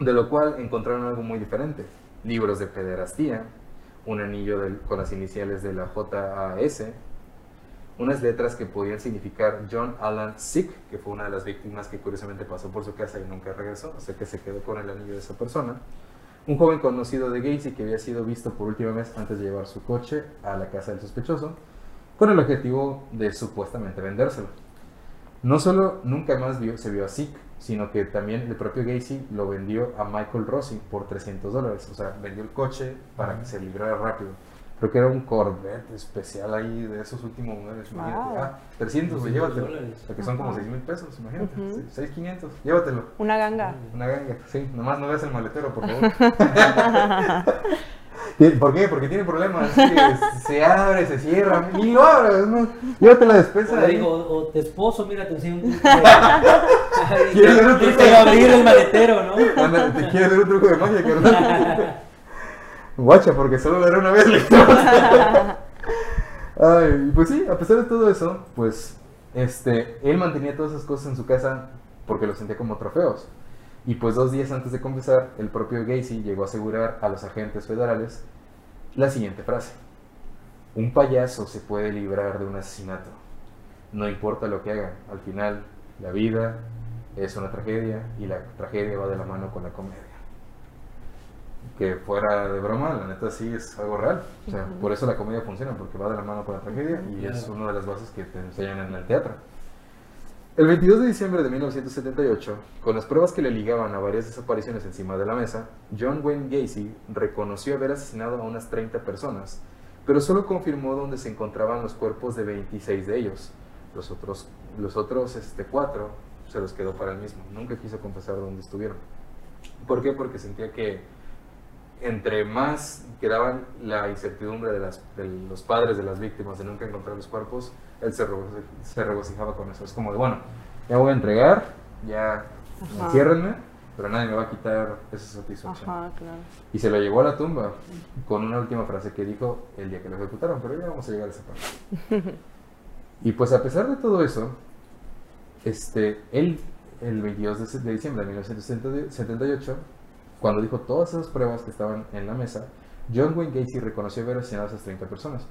de lo cual encontraron algo muy diferente. Libros de pederastía, un anillo con las iniciales de la JAS, unas letras que podían significar John Alan Sick, que fue una de las víctimas que curiosamente pasó por su casa y nunca regresó, o sea que se quedó con el anillo de esa persona. Un joven conocido de Gacy que había sido visto por última vez antes de llevar su coche a la casa del sospechoso, con el objetivo de supuestamente vendérselo. No solo nunca más vio- se vio a Sick, sino que también el propio Gacy lo vendió a Michael Rossi por 300 dólares. O sea, vendió el coche para que se librara rápido. Creo que era un Corvette especial ahí de esos últimos modelos. Imagínate. Ah, 300, pues 300 llévatelo. dólares. O sea, que son como Ajá. 6 mil pesos, imagínate. Ujú. Sí, 6,500, llévatelo. Una ganga. Una ganga, sí. Nomás no veas el maletero, por favor. (laughs) ¿Por qué? Porque tiene problemas. se abre, se cierra. Ni lo abras, ¿no? Llévate la despensa. O de le digo, o te esposo, mira, te enseño un truco. (laughs) ¿Quieres ver un truco te de- va a abrir el maletero, ¿no? ¿te quieres ver un truco de magia, carnal? (laughs) Guacha, porque solo lo haré una vez. Ay, pues sí, a pesar de todo eso, pues este, él mantenía todas esas cosas en su casa porque los sentía como trofeos. Y pues dos días antes de confesar, el propio Gacy llegó a asegurar a los agentes federales la siguiente frase. Un payaso se puede librar de un asesinato. No importa lo que haga, al final la vida es una tragedia y la tragedia va de la mano con la comedia. Que fuera de broma, la neta sí es algo real. O sea, por eso la comedia funciona, porque va de la mano con la tragedia y es una de las bases que te enseñan en el teatro. El 22 de diciembre de 1978, con las pruebas que le ligaban a varias desapariciones encima de la mesa, John Wayne Gacy reconoció haber asesinado a unas 30 personas, pero solo confirmó dónde se encontraban los cuerpos de 26 de ellos. Los otros, los otros este, cuatro se los quedó para él mismo. Nunca quiso confesar dónde estuvieron. ¿Por qué? Porque sentía que entre más quedaban la incertidumbre de, de los padres de las víctimas de nunca encontrar los cuerpos, él se, se regocijaba con eso. Es como de, bueno, ya voy a entregar, ya enciérrenme, pero nadie me va a quitar esa satisfacción. Ajá, claro. Y se lo llevó a la tumba con una última frase que dijo el día que lo ejecutaron, pero ya vamos a llegar a esa parte. (laughs) y pues a pesar de todo eso, este, él, el 22 de, de diciembre de 1978, cuando dijo todas esas pruebas que estaban en la mesa, John Wayne Gacy reconoció haber asesinado a esas 30 personas.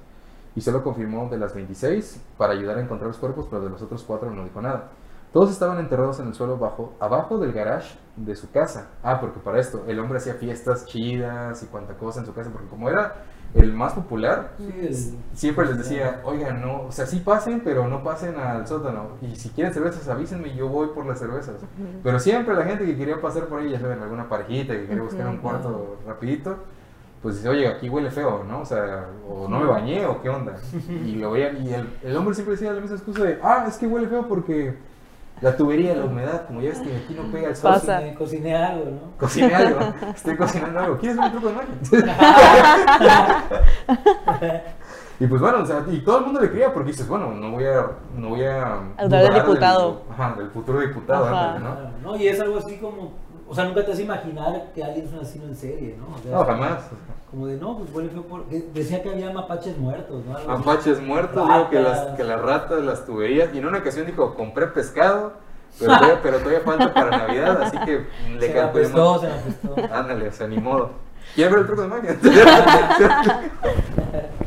Y solo confirmó de las 26 para ayudar a encontrar los cuerpos, pero de los otros cuatro no dijo nada. Todos estaban enterrados en el suelo bajo, abajo del garage de su casa. Ah, porque para esto, el hombre hacía fiestas chidas y cuanta cosa en su casa, porque como era el más popular, Sí, el- siempre les decía, oigan, no, o sea, sí pasen, pero no pasen al sótano. Y si quieren cervezas, avísenme yo voy por las cervezas. Pero siempre la gente que quería pasar por ahí, ya saben, alguna parejita que quería buscar un Ujú. cuarto rapidito, pues dice, oye, aquí huele feo, ¿no? O sea, o no me bañé, o qué onda. Y lo veían, y el, el hombre siempre decía la misma excusa de, ah, es que huele feo porque la tubería, la humedad, como ya ves que aquí no pega el sol. Pasa. Cociné, cociné algo, ¿no? Cociné algo, estoy cocinando algo. ¿Quieres ver un truco de magia? (laughs) y pues bueno, o sea, y todo el mundo le creía porque dices, bueno, no voy a, no voy a Al del diputado. ajá, del futuro diputado, Ajá. ándale, ¿no? Claro, ¿no? Y es algo así como, o sea, nunca te vas a imaginar que alguien es un asesino en serie, ¿no? O sea, No, jamás. Como de, no, pues huele feo porque decía que había mapaches muertos, ¿no? Algo así. Apaches muertos, digo que las, que las ratas, las tuberías. Y en una ocasión dijo, compré pescado, pero todavía, (laughs) pero todavía falta para Navidad, así que le Se apestó, se apestó. Ándale, o sea, ni modo. ¿Quieren ver el truco de magia? (laughs) (laughs)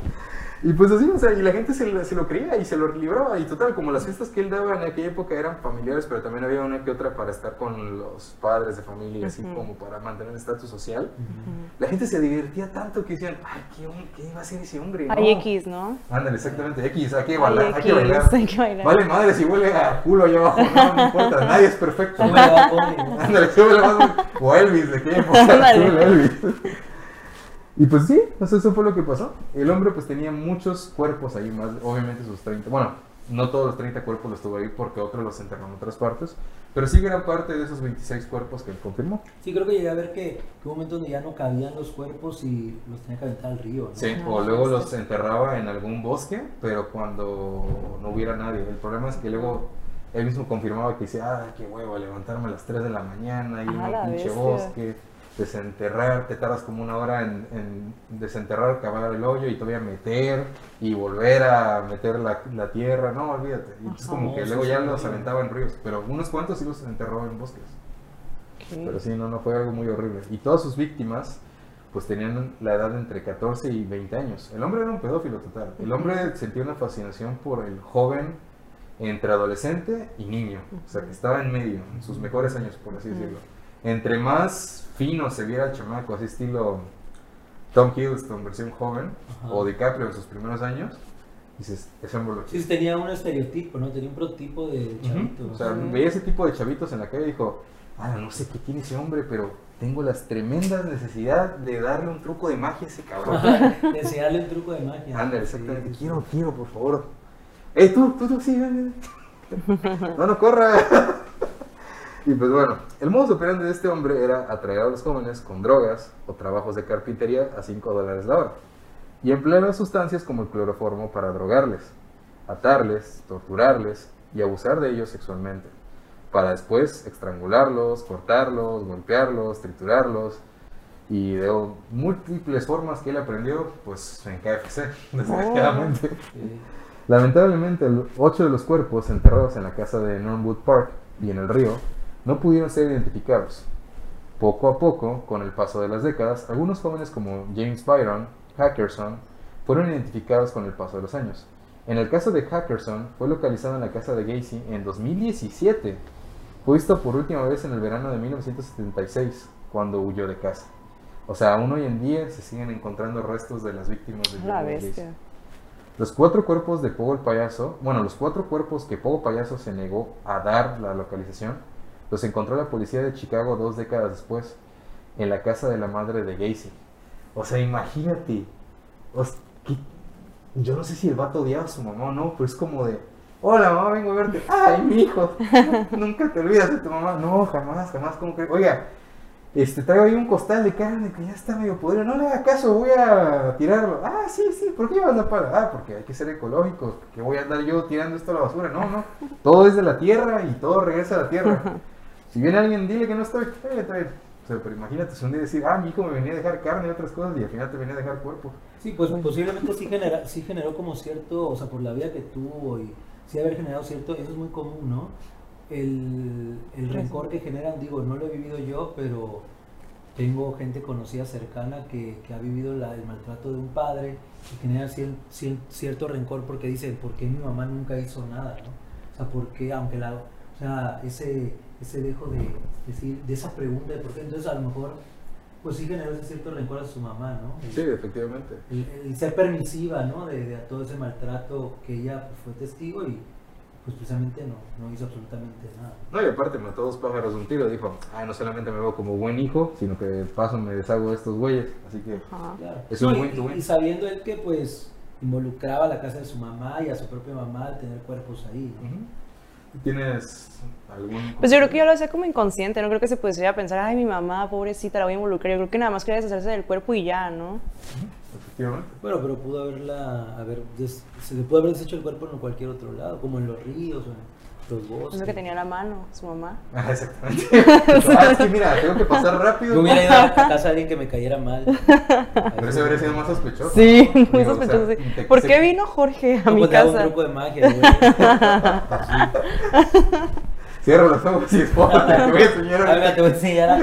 y pues así, o sea, y la gente se, lo- se lo creía y se lo libraba. Y total, como las fiestas que él daba en aquella época eran familiares, pero también había una que otra para estar con los padres de familia, así Ujú. como para mantener el estatus social. La gente se divertía tanto que decían, ay, ¿qué, qué va a hacer ese hombre? Hay No. X, ¿no? Ándale, exactamente, X, hay que Hay bailar, hay que bailar. hay que bailar. Vale madre si huele a culo allá abajo, no, no importa, (laughs) nadie es perfecto. Ándale, súbele más. O Elvis, de qué época, Ándale. súbele a Elvis. Y pues sí, pues eso fue lo que pasó. El hombre pues tenía muchos cuerpos ahí, más obviamente sus 30. Bueno, no todos los 30 cuerpos los tuvo ahí porque otros los enterró en otras partes. Pero sí gran parte de esos 26 cuerpos que él confirmó. Sí, creo que llegué a ver que, hubo un momento donde ya no cabían los cuerpos y los tenía que aventar al río, ¿no? Sí, Ah, o luego los enterraba en algún bosque, pero cuando no hubiera nadie. El problema es que luego él mismo confirmaba que decía, ah, qué huevo, levantarme a las 3 de la mañana, ir a Ah, un pinche bestia. bosque, desenterrar, te tardas como una hora en, en desenterrar, cavar el hoyo y todavía meter y volver a meter la, la tierra, no, olvídate. Y es como que luego ya los aventaba en ríos, pero unos cuantos sí los enterró en bosques. Pero sí, no, no fue algo muy horrible. Y todas sus víctimas, pues tenían la edad de entre 14 y 20 años. El hombre era un pedófilo total. El hombre sentía una fascinación por el joven entre adolescente y niño. O sea, que estaba en medio, en sus mejores años, por así decirlo. Entre más fino se viera el chamaco, así estilo Tom Hiddleston, versión joven, Ajá. o DiCaprio en sus primeros años, dices, ese hombre lo Sí, tenía un estereotipo, ¿no? Tenía un prototipo de chavito. Ujú. O sea, veía ese tipo de chavitos en la calle y dijo, ah, no sé qué tiene ese hombre, pero tengo las tremendas necesidad de darle un truco de magia a ese cabrón. Ajá, (laughs) de enseñarle un truco de magia. Anda, Sí, exactamente. sí. Quiero, quiero, por favor. ¡Ey, tú, tú, tú, sí, ven. No, no corra. (laughs) Y pues bueno, el modo operandi de este hombre era atraer a los jóvenes con drogas o trabajos de carpintería a 5 dólares la hora y emplear sustancias como el cloroformo para drogarles, atarles, torturarles y abusar de ellos sexualmente, para después estrangularlos, cortarlos, golpearlos, triturarlos y de múltiples formas que él aprendió pues en KFC, (laughs) desgraciadamente. Sí. Lamentablemente, ocho de los cuerpos enterrados en la casa de Norwood Park y en el río no pudieron ser identificados. Poco a poco, con el paso de las décadas, algunos jóvenes como James Byron, Hackerson, fueron identificados con el paso de los años. En el caso de Hackerson, fue localizado en la casa de Gacy en 2017. Fue visto por última vez en el verano de 1976, cuando huyó de casa. O sea, aún hoy en día se siguen encontrando restos de las víctimas de La Gacy. bestia. Los cuatro cuerpos de Pogo el payaso, bueno, los cuatro cuerpos que Pogo Payaso se negó a dar la localización, los encontró la policía de Chicago dos décadas después, en la casa de la madre de Gacy. O sea, imagínate. yo no sé si el vato odiaba a su mamá o no, pero es como de, hola mamá, vengo a verte. Ay, mi hijo, (laughs) nunca te olvidas de tu mamá. No, jamás, jamás, como que, oiga, este, traigo ahí un costal de carne que ya está medio podrido. No le haga caso, voy a tirarlo. Ah, sí, sí, ¿por qué llevas la pala? Ah, porque hay que ser ecológicos. que voy a andar yo tirando esto a la basura? No, no. Todo es de la tierra y todo regresa a la tierra. (laughs) Si viene alguien, dile que no estoy. Eh, está bien. O sea, pero imagínate, si un día decir, ah, mi hijo me venía a dejar carne y otras cosas y al final te venía a dejar cuerpo. Sí, pues posiblemente sí, genera, sí generó como cierto, o sea, por la vida que tuvo y sí haber generado cierto, eso es muy común, ¿no? El, el rencor que generan, digo, no lo he vivido yo, pero tengo gente conocida cercana que, que ha vivido la- el maltrato de un padre y genera cier- cier- cierto rencor porque dicen, ¿por qué mi mamá nunca hizo nada? ¿no? O sea, ¿por qué, aunque la, o sea, ese, ese dejo de decir, de esa pregunta de por qué, entonces a lo mejor, pues sí generó ese cierto rencor a su mamá, ¿no? Sí, efectivamente. el, el ser permisiva, ¿no? De, de todo ese maltrato que ella pues, fue testigo y pues precisamente no, no hizo absolutamente nada. No, y aparte mató dos pájaros de un tiro. Dijo, ah, no solamente me veo como buen hijo, sino que de paso me deshago de estos güeyes. Así que, Ajá. Claro. Es un No, to y, sabiendo él que pues involucraba a la casa de su mamá y a su propia mamá al tener cuerpos ahí. ¿no? ¿Tienes algún...? Pues yo creo que ya lo hacía como inconsciente, no creo que se pudiera pensar, ay, mi mamá, pobrecita, la voy a involucrar. Yo creo que nada más quería deshacerse del cuerpo y ya, ¿no? Efectivamente. Bueno, pero pudo haberla, haber, des- se le pudo haber deshecho el cuerpo en cualquier otro lado, como en los ríos o en los bosques. Es lo que tenía a la mano, su mamá. (laughs) Ah, exactamente. ah, es que mira, tengo que pasar rápido. Yo hubiera ido a casa de alguien que me cayera mal. Pero ese habría sido más sospechoso. Sí, ¿no? muy Digo, o sea, sospechoso. sí. ¿Por qué vino Jorge a mi pues, hago un casa? truco de magia, güey. (laughs) Cierra los ojos y esponja, te voy a enseñar. A ver, te voy a enseñar a...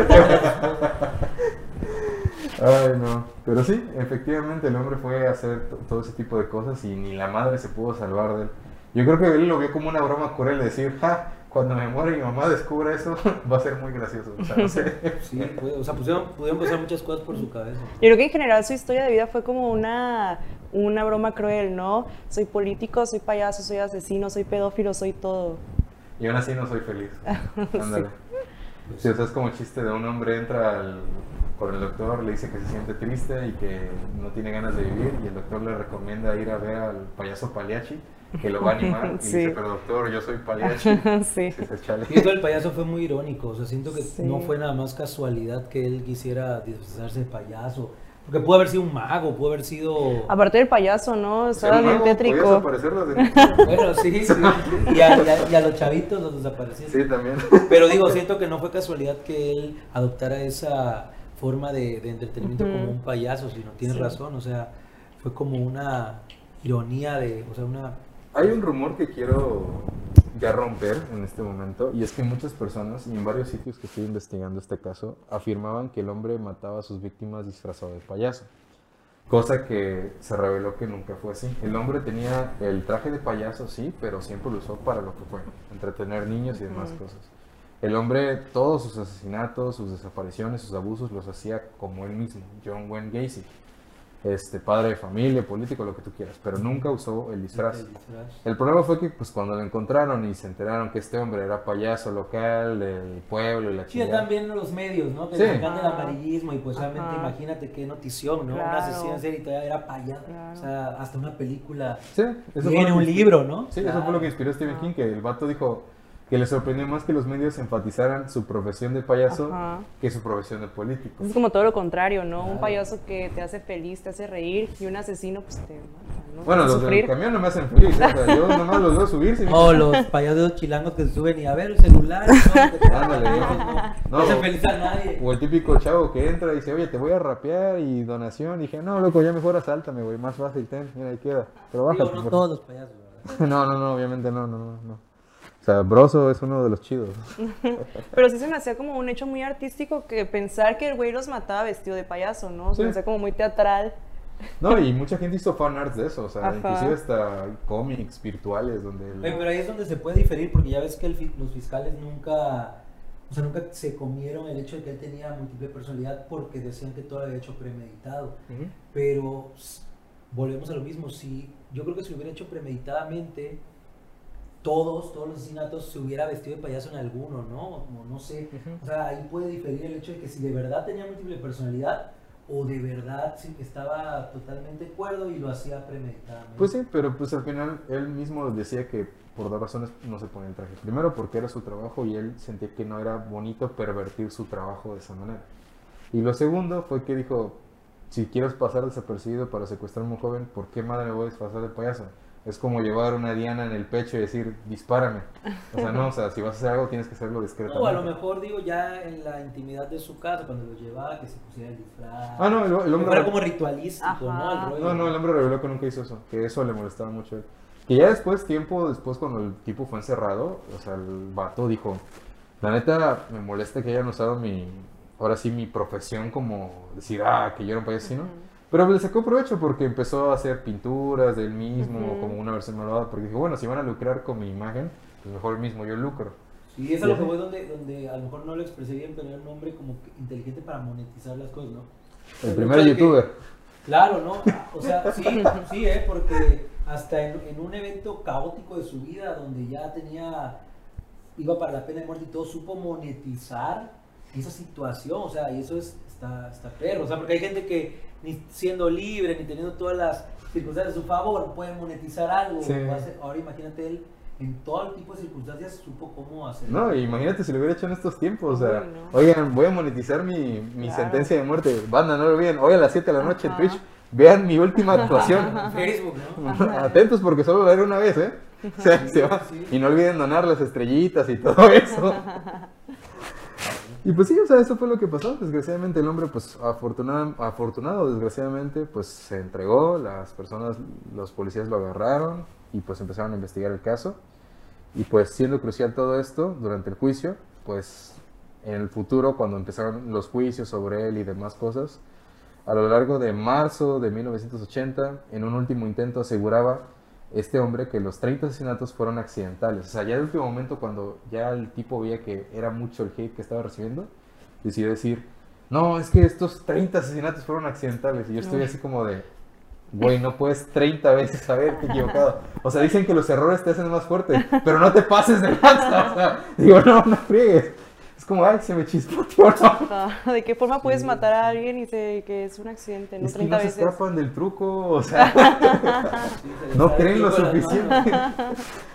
Ay, no. Pero sí, efectivamente el hombre fue a hacer to- todo ese tipo de cosas y ni la madre se pudo salvar de él. Yo creo que él lo vio como una broma cruel de decir, ja, cuando me muera y mi mamá descubra eso, (laughs) va a ser muy gracioso. O sea, no sé. (laughs) Sí, puede- o sea, pusieron, pudieron pasar muchas cosas por su cabeza. Yo creo que en general su historia de vida fue como una, una broma cruel, ¿no? Soy político, soy payaso, soy asesino, soy pedófilo, soy todo. Y aún así no soy feliz. (laughs) Ándale. Sí, o sea, es como el chiste de un hombre entra al- con el doctor, le dice que se siente triste y que no tiene ganas de vivir y el doctor le recomienda ir a ver al payaso Pagliacci que lo va a (laughs) animar y Sí. dice, pero doctor, yo soy Pagliacci. (laughs) sí. Y esto del payaso fue muy irónico, o sea, siento que Sí. no fue nada más casualidad que él quisiera disfrazarse de payaso, porque pudo haber sido un mago, pudo haber sido... Aparte del payaso, ¿no? Estaba bien tétrico. (laughs) Bueno, sí, sí. Y a, y a- y a los chavitos los desaparecieron. Sí, también. Pero digo, siento que no fue casualidad que él adoptara esa forma de, de entretenimiento como un payaso, sino tienes Sí. razón, o sea, fue como una ironía de, o sea, una... Hay un rumor que quiero ya romper en este momento y es que muchas personas y en varios sitios que estoy investigando este caso afirmaban que el hombre mataba a sus víctimas disfrazado de payaso. Cosa que se reveló que nunca fue así. El hombre tenía el traje de payaso, sí, pero siempre lo usó para lo que fue, entretener niños y demás cosas. El hombre, todos sus asesinatos, sus desapariciones, sus abusos, los hacía como él mismo, John Wayne Gacy. Este, padre de familia, político, lo que tú quieras, pero nunca usó el disfraz. el disfraz. El problema fue que pues cuando lo encontraron y se enteraron que este hombre era payaso local del pueblo y la Sí, chingada. también los medios, ¿no? Que Sí. el amarillismo y pues realmente Ajá. imagínate qué notición, ¿no? Una asesina en serie y todavía era payaso. Claro. O sea, hasta una película. Sí, eso Tiene fue lo un libro, ¿no? Sí, eso fue lo que inspiró a Stephen. King, que el vato dijo que le sorprendió más que los medios enfatizaran su profesión de payaso Ajá. que su profesión de político. Es como todo lo contrario, ¿no? Un payaso que te hace feliz, te hace reír y un asesino pues te mata, ¿no? Bueno, los del camión no me hacen feliz, o sea, yo (laughs) nomás los veo subirse. y- O los payasos chilangos que se suben y a ver el celular. ¿no? (laughs) Ándale, no. no, No. hace feliz a nadie. O el típico chavo que entra y dice, oye, te voy a rapear y donación. dije, no, loco, ya mejor asáltame, güey, más fácil, ten, mira, ahí queda. Pero Digo, bájate. no por todos los payasos, ¿verdad? (laughs) No, no, no, obviamente no, no, no, sea, Broso es uno de los chidos. (laughs) Pero sí se me hacía como un hecho muy artístico que pensar que el güey los mataba vestido de payaso, ¿no? Se me hacía como muy teatral. No, y mucha gente hizo fan arts de eso, o sea, Ajá. inclusive hasta cómics virtuales donde... el- pero ahí es donde se puede diferir porque ya ves que el fi- los fiscales nunca, o sea, nunca se comieron el hecho de que él tenía múltiple personalidad porque decían que todo lo había hecho premeditado. Pero volvemos a lo mismo, si yo creo que si lo hubiera hecho premeditadamente, todos, todos los asesinatos se hubiera vestido de payaso en alguno, ¿no? Como no sé. Ujú. O sea, ahí puede diferir el hecho de que si de verdad tenía múltiple personalidad o de verdad sí estaba totalmente cuerdo y lo hacía premeditadamente. Pues sí, pero pues al final él mismo decía que por dos razones no se ponía el traje. Primero porque era su trabajo y él sentía que no era bonito pervertir su trabajo de esa manera. Y lo segundo fue que dijo, si quieres pasar desapercibido para secuestrar a un joven, ¿por qué madre me voy a disfrazar de payaso? Es como llevar una diana en el pecho y decir, dispárame. O sea, no, o sea, si vas a hacer algo tienes que hacerlo discretamente. No, a lo mejor digo ya en la intimidad de su casa, cuando lo llevaba, que se pusiera el disfraz. Ah, no, el, el hombre... fuera como ritualístico, Ajá. ¿no? El. No, no, el hombre reveló que nunca hizo eso, que eso le molestaba mucho a él. Que ya después, tiempo después, cuando el tipo fue encerrado, o sea, el vato dijo, la neta, me molesta que hayan usado mi, ahora sí, mi profesión como decir, ah, que yo era un payaso, ¿no? Ujú. Pero le sacó provecho porque empezó a hacer pinturas del mismo, Ujú. como una versión malvada, porque dijo, bueno, si van a lucrar con mi imagen, pues mejor el mismo yo lucro. Sí, es a lo que voy donde, donde a lo mejor no lo expresé bien, pero era un hombre como inteligente para monetizar las cosas, ¿no? El primer de que- youtuber. Claro, ¿no? O sea, sí, (laughs) sí, ¿eh? Porque hasta en, en un evento caótico de su vida, donde ya tenía, iba para la pena de muerte y todo, supo monetizar esa situación, o sea, y eso es, está, está perro, o sea, porque hay gente que ni siendo libre, ni teniendo todas las circunstancias a su favor, puede monetizar algo. Sí. ahora imagínate él, en todo tipo de circunstancias, supo cómo hacerlo. No, imagínate si lo hubiera hecho en estos tiempos, o sea, Uy, no. oigan, voy a monetizar mi, mi Claro. sentencia de muerte, banda, no lo olviden, hoy a las 7 de la noche en. Twitch, vean mi última actuación. (laughs) Facebook, ¿no? (laughs) Atentos porque solo lo haré una vez, ¿eh? (laughs) O sea, se va. Sí. Y no olviden donar las estrellitas y todo eso. Y pues sí, o sea, eso fue lo que pasó. Desgraciadamente el hombre, pues afortunado, afortunado desgraciadamente, pues se entregó, las personas, los policías lo agarraron y pues empezaron a investigar el caso. Y pues siendo crucial todo esto durante el juicio, pues en el futuro, cuando empezaron los juicios sobre él y demás cosas, a lo largo de marzo de 1980, en un último intento aseguraba este hombre que los 30 asesinatos fueron accidentales. O sea, ya en el último momento, cuando ya el tipo veía que era mucho el hate que estaba recibiendo, decidió decir, no, es que estos 30 asesinatos fueron accidentales. Y yo estoy así como de, güey, no puedes 30 veces haberte equivocado. O sea, dicen que los errores te hacen más fuerte, pero no te pases de lanza. O sea, digo, no, no friegues. Es como, ay, se me chispoteó, no. ¿De qué forma puedes Sí. matar a alguien y se- que es un accidente? ¿no? Es que 30 no se escapan del truco, o sea, (laughs) no creen lo suficiente.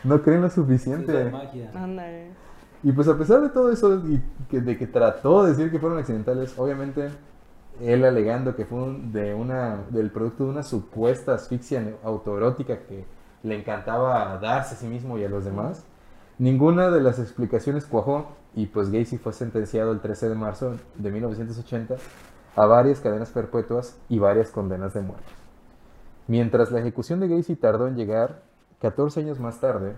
No creen lo suficiente. Ándale. Y pues a pesar de todo eso, y que, de que trató de decir que fueron accidentales, obviamente él alegando que fue un- de una, del producto de una supuesta asfixia autoerótica que le encantaba darse a sí mismo y a los demás, ninguna de las explicaciones cuajó y pues Gacy fue sentenciado el 13 de marzo de 1980 a varias cadenas perpetuas y varias condenas de muerte. Mientras la ejecución de Gacy tardó en llegar, 14 años más tarde,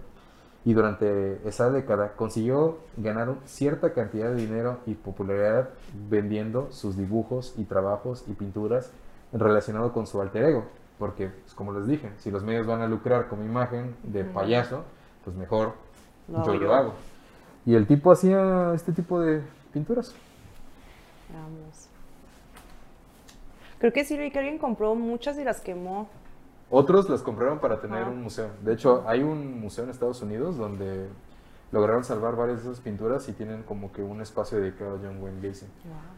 y durante esa década consiguió ganar cierta cantidad de dinero y popularidad vendiendo sus dibujos y trabajos y pinturas relacionados con su alter ego. Porque, pues, como les dije, si los medios van a lucrar con mi imagen de payaso, pues mejor hago yo lo yo. hago. Y el tipo hacía este tipo de pinturas. Veamos. Creo que sí vi que alguien compró muchas y las quemó. Otros las compraron para tener un museo. De hecho, hay un museo en Estados Unidos donde lograron salvar varias de esas pinturas y tienen como que un espacio dedicado a John Wayne Gacy.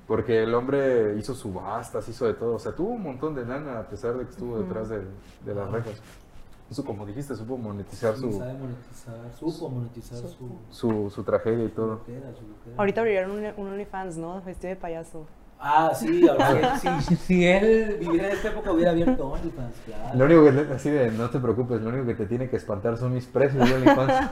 Porque el hombre hizo subastas, hizo de todo. O sea, tuvo un montón de lana a pesar de que estuvo detrás del- de, las rejas. Eso, como dijiste, supo monetizar Sí, su, sabe monetizar, supo monetizar su, su, su tragedia y su todo. loquera, su loquera. Ahorita abrirían un, un OnlyFans, ¿no? Vestido de payaso. Ah, sí, ahora (laughs) sí, si él viviera en esta época hubiera abierto OnlyFans, claro. Lo único que te, así de, no te preocupes, lo único que te tiene que espantar son mis precios de OnlyFans.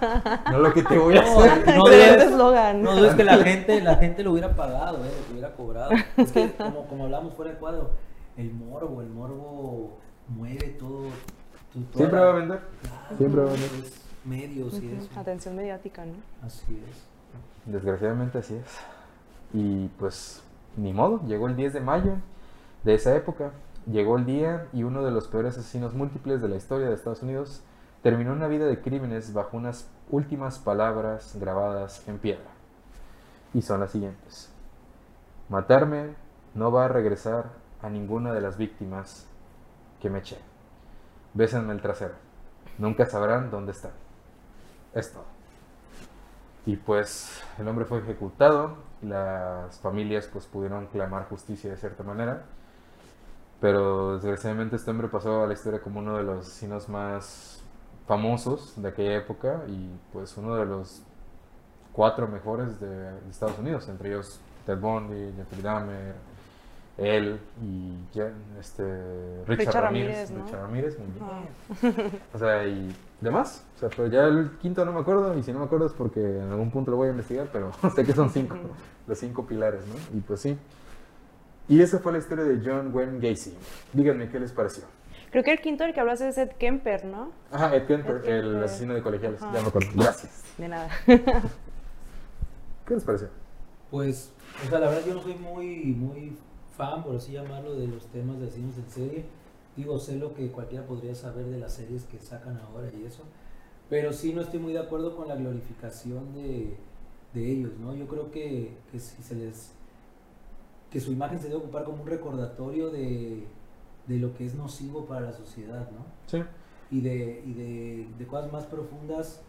no lo que te voy a No, hacer. no dudes- eslogan. No dudes que la gente, la gente lo hubiera pagado, eh, lo hubiera cobrado. Es que como, como hablamos fuera de cuadro, el morbo, el morbo mueve todo. Siempre va a vender. Claro, Siempre va a vender. es medios y eso. Atención mediática, ¿no? Así es. Desgraciadamente así es. Y pues, ni modo, llegó el 10 de mayo de esa época. Llegó el día y uno de los peores asesinos múltiples de la historia de Estados Unidos terminó una vida de crímenes bajo unas últimas palabras grabadas en piedra. Y son las siguientes. Matarme no va a regresar a ninguna de las víctimas que me eché. Bésenme el trasero. Nunca sabrán dónde están. Es todo. Y pues el hombre fue ejecutado, las familias pues pudieron clamar justicia de cierta manera, pero desgraciadamente este hombre pasó a la historia como uno de los asesinos más famosos de aquella época y pues uno de los cuatro mejores de, de Estados Unidos, entre ellos Ted Bundy, Jeffrey Dahmer, él y ya, este, Richard, Richard Ramírez. Ramírez, ¿no? Richard Ramírez, muy bien. Ah. O sea, y demás. O sea, pero ya el quinto no me acuerdo, y si no me acuerdo es porque en algún punto lo voy a investigar, pero (laughs) sé que son cinco, los cinco pilares, ¿no? Y pues sí. Y esa fue la historia de John Wayne Gacy. Díganme, ¿qué les pareció? Creo que el quinto del que hablas es Ed Kemper, ¿no? Ajá, Ed Kemper, Ed el Kemper. asesino de colegiales. Ajá. Ya me acuerdo. Gracias. De nada. ¿Qué les pareció? Pues, o sea, la verdad yo no soy muy, muy fan, por así llamarlo, de los temas de asesinos en serie. Digo, sé lo que cualquiera podría saber de las series que sacan ahora y eso. Pero sí no estoy muy de acuerdo con la glorificación de, de ellos, ¿no? Yo creo que, que si se les... que su imagen se debe ocupar como un recordatorio de, de lo que es nocivo para la sociedad, ¿no? Sí. y de, y de, de cosas más profundas.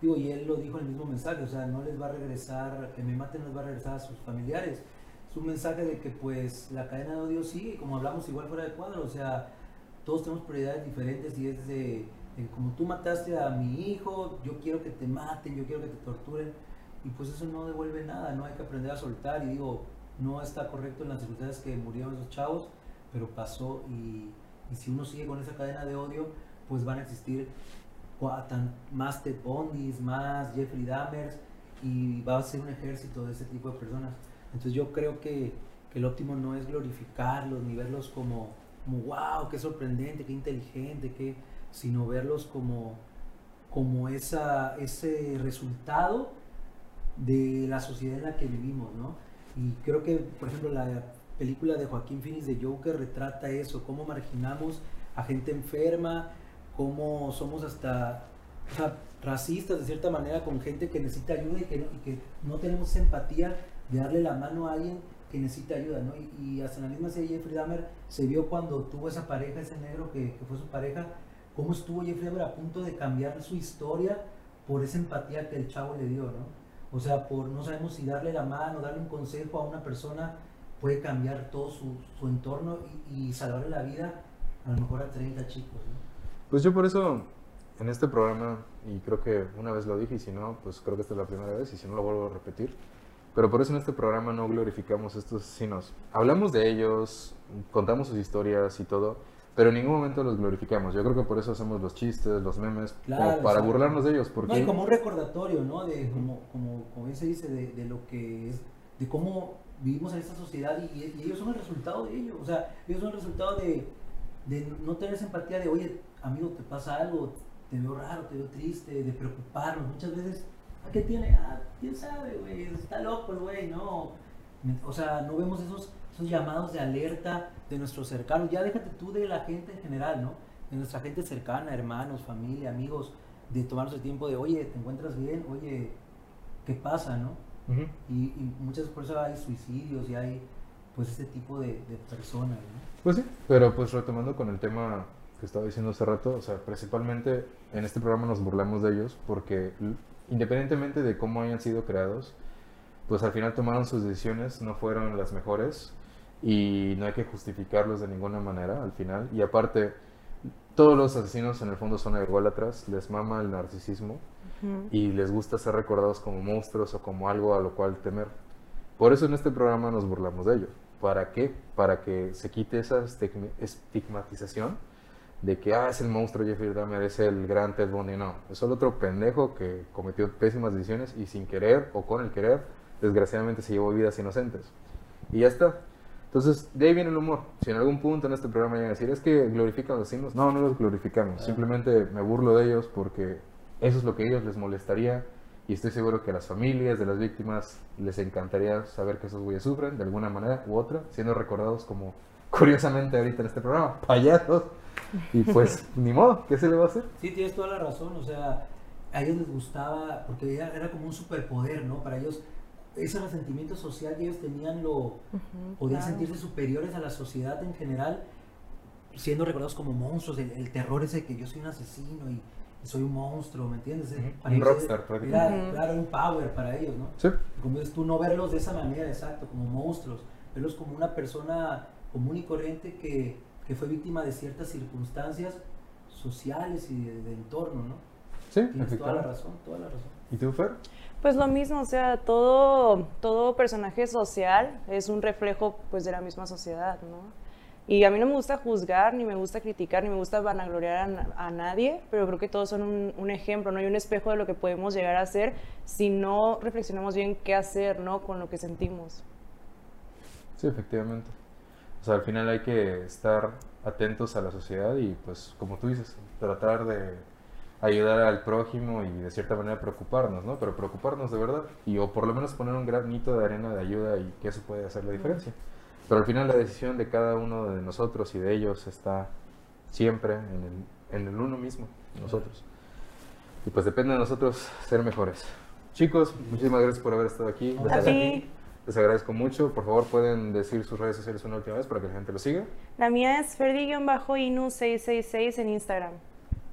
Digo, y él lo dijo en el mismo mensaje, o sea, no les va a regresar, que me maten no les va a regresar a sus familiares. Un mensaje de que pues la cadena de odio sigue, como hablamos igual fuera de cuadro, o sea, todos tenemos prioridades diferentes y es de, como tú mataste a mi hijo, yo quiero que te maten, yo quiero que te torturen, y pues eso no devuelve nada, no hay que aprender a soltar, y digo, no está correcto en las circunstancias que murieron esos chavos, pero pasó y, y si uno sigue con esa cadena de odio, pues van a existir más Ted Bundys, más Jeffrey Dahmers y va a ser un ejército de ese tipo de personas. Entonces yo creo que, que el óptimo no es glorificarlos ni verlos como, wow, qué sorprendente, qué inteligente, qué, sino verlos como, como esa, ese resultado de la sociedad en la que vivimos, ¿no? Y creo que, por ejemplo, la película de Joaquín Phoenix de Joker retrata eso, cómo marginamos a gente enferma, cómo somos hasta o sea, racistas de cierta manera con gente que necesita ayuda y que, no, y que no tenemos empatía de darle la mano a alguien que necesita ayuda, ¿no? Y, y hasta la misma serie Jeffrey Dahmer se vio cuando tuvo esa pareja, ese negro que, fue su pareja, cómo estuvo Jeffrey Dahmer a punto de cambiar su historia por esa empatía que el chavo le dio, ¿no? O sea, por no sabemos si darle la mano, darle un consejo a una persona puede cambiar todo su, su entorno y, y salvarle la vida a lo mejor a 30 chicos, ¿no? Pues yo por eso en este programa, y creo que una vez lo dije, y si no, pues creo que esta es la primera vez, y si no lo vuelvo a repetir, pero por eso en este programa no glorificamos a estos asesinos. Hablamos de ellos, contamos sus historias y todo, pero en ningún momento los glorificamos. Yo creo que por eso hacemos los chistes, los memes, como Claro, para exacto. burlarnos de ellos, porque... No, y como un recordatorio, ¿no? De, como, como, como bien se dice, de, de lo que es, de cómo vivimos en esta sociedad y, y ellos son el resultado de ello. O sea, ellos son el resultado de, de no tener esa empatía de, oye, amigo, te pasa algo, te veo raro, te veo triste, de preocuparnos. Muchas veces, ¿a qué tiene? Ah, quién sabe, güey, está loco el güey, no. O sea, no vemos esos, esos llamados de alerta de nuestros cercanos. Ya déjate tú de la gente en general, ¿no? De nuestra gente cercana, hermanos, familia, amigos, de tomarnos el tiempo de, oye, ¿te encuentras bien? Oye, ¿qué pasa, no? Y, y muchas por eso hay suicidios y hay, pues, este tipo de, de personas, ¿no? Pues sí, pero pues retomando con el tema que estaba diciendo hace rato, o sea, principalmente en este programa nos burlamos de ellos porque independientemente de cómo hayan sido creados, pues al final tomaron sus decisiones, no fueron las mejores y no hay que justificarlos de ninguna manera al final. Y aparte, todos los asesinos en el fondo son ególatras, les mama el narcisismo y les gusta ser recordados como monstruos o como algo a lo cual temer. Por eso en este programa nos burlamos de ellos. ¿Para qué? Para que se quite esa estigma- estigmatización de que ah, es el monstruo Jeffrey Dahmer, es el gran Ted Bundy. No, es solo otro pendejo que cometió pésimas decisiones y sin querer o con el querer, desgraciadamente se llevó vidas inocentes. Y ya está. Entonces, de ahí viene el humor. Si en algún punto en este programa llegan a decir, es que glorifican a los asesinos, no, no los glorificamos. Ah. Simplemente me burlo de ellos porque eso es lo que a ellos les molestaría. Y estoy seguro que a las familias de las víctimas les encantaría saber que esos güeyes sufren de alguna manera u otra, siendo recordados como, curiosamente ahorita en este programa, payasos. Y pues, (laughs) ni modo, ¿qué se le va a hacer? Sí, tienes toda la razón, o sea, a ellos les gustaba, porque era, era como un superpoder, ¿no? Para ellos, ese resentimiento social que ellos tenían, lo Ujú, podían claro. sentirse superiores a la sociedad en general, siendo recordados como monstruos, el, el terror ese que yo soy un asesino y, y soy un monstruo, ¿me entiendes? Ujú, Para un ellos rockstar, era- prácticamente. Era, claro, un power para ellos, ¿no? Sí, Como dices tú, no verlos de esa manera, exacto, como monstruos, verlos como una persona común y corriente que, que fue víctima de ciertas circunstancias sociales y de, de entorno, ¿no? sí, Tienes toda la razón, toda la razón. ¿Y tú, Fer? Pues lo mismo, o sea, todo, todo personaje social es un reflejo pues de la misma sociedad, ¿no? Y a mí no me gusta juzgar, ni me gusta criticar, ni me gusta vanagloriar a, na- a nadie, pero creo que todos son un, un ejemplo, ¿no? Y un espejo de lo que podemos llegar a hacer si no reflexionamos bien qué hacer, ¿no? Con lo que sentimos. Sí, efectivamente. O sea, al final hay que estar atentos a la sociedad y, pues, como tú dices, tratar de ayudar al prójimo y de cierta manera preocuparnos, ¿no? Pero preocuparnos de verdad y o por lo menos poner un granito de arena de ayuda y que eso puede hacer la diferencia. Pero al final la decisión de cada uno de nosotros y de ellos está siempre en el, en el uno mismo, nosotros. Y pues depende de nosotros ser mejores. Chicos, muchísimas gracias por haber estado aquí. Ti. Les agradezco mucho. Por favor, pueden decir sus redes sociales una última vez para que la gente lo siga. La mía es Ferdi-Inu666 en Instagram.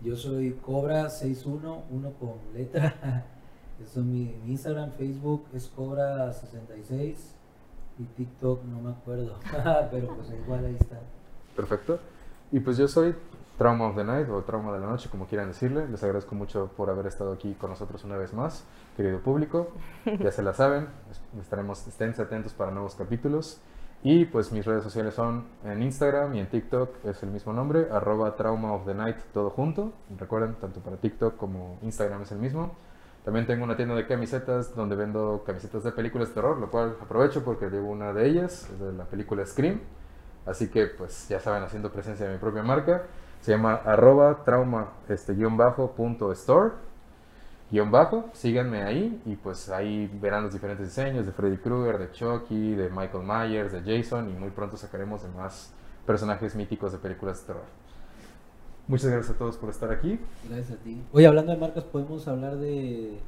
Yo soy Cobra61, uno con letra. (laughs) Eso es mi, mi Instagram, Facebook es Cobra66 y TikTok no me acuerdo, (laughs) pero pues igual ahí está. Perfecto. Y pues yo soy Trauma of the Night o Trauma de la Noche, como quieran decirle. Les agradezco mucho por haber estado aquí con nosotros una vez más, querido público. Ya se la (laughs) saben, es- estaremos, esténse atentos para nuevos capítulos. Y pues mis redes sociales son en Instagram y en TikTok es el mismo nombre, arroba Trauma of the Night, todo junto. Recuerden, tanto para TikTok como Instagram es el mismo. También tengo una tienda de camisetas donde vendo camisetas de películas de terror, lo cual aprovecho porque llevo una de ellas, es de la película Scream. Así que pues ya saben, haciendo presencia de mi propia marca. Se llama arroba trauma este, guion bajo punto store guion bajo. Síganme ahí y pues ahí verán los diferentes diseños de Freddy Krueger, de Chucky, de Michael Myers, de Jason y muy pronto sacaremos de más personajes míticos de películas de terror. Muchas gracias a todos por estar aquí. Gracias a ti. Oye, hablando de marcas, podemos hablar de...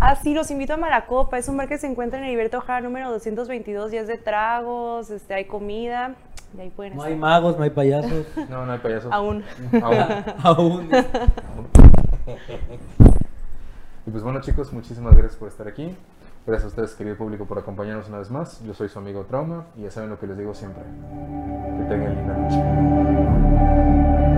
Ah, sí, los invito a Malacopa. Es un bar que se encuentra en Heriberto Jara número 222. Ya es de tragos, este, hay comida. Y ahí pueden No estar. hay magos, no hay payasos. (laughs) No, no hay payasos. Aún. (laughs) Aún. Aún. Y pues bueno chicos, muchísimas gracias por estar aquí. Gracias a ustedes, querido público, por acompañarnos una vez más. Yo soy su amigo Trauma y ya saben lo que les digo siempre. Que tengan linda noche.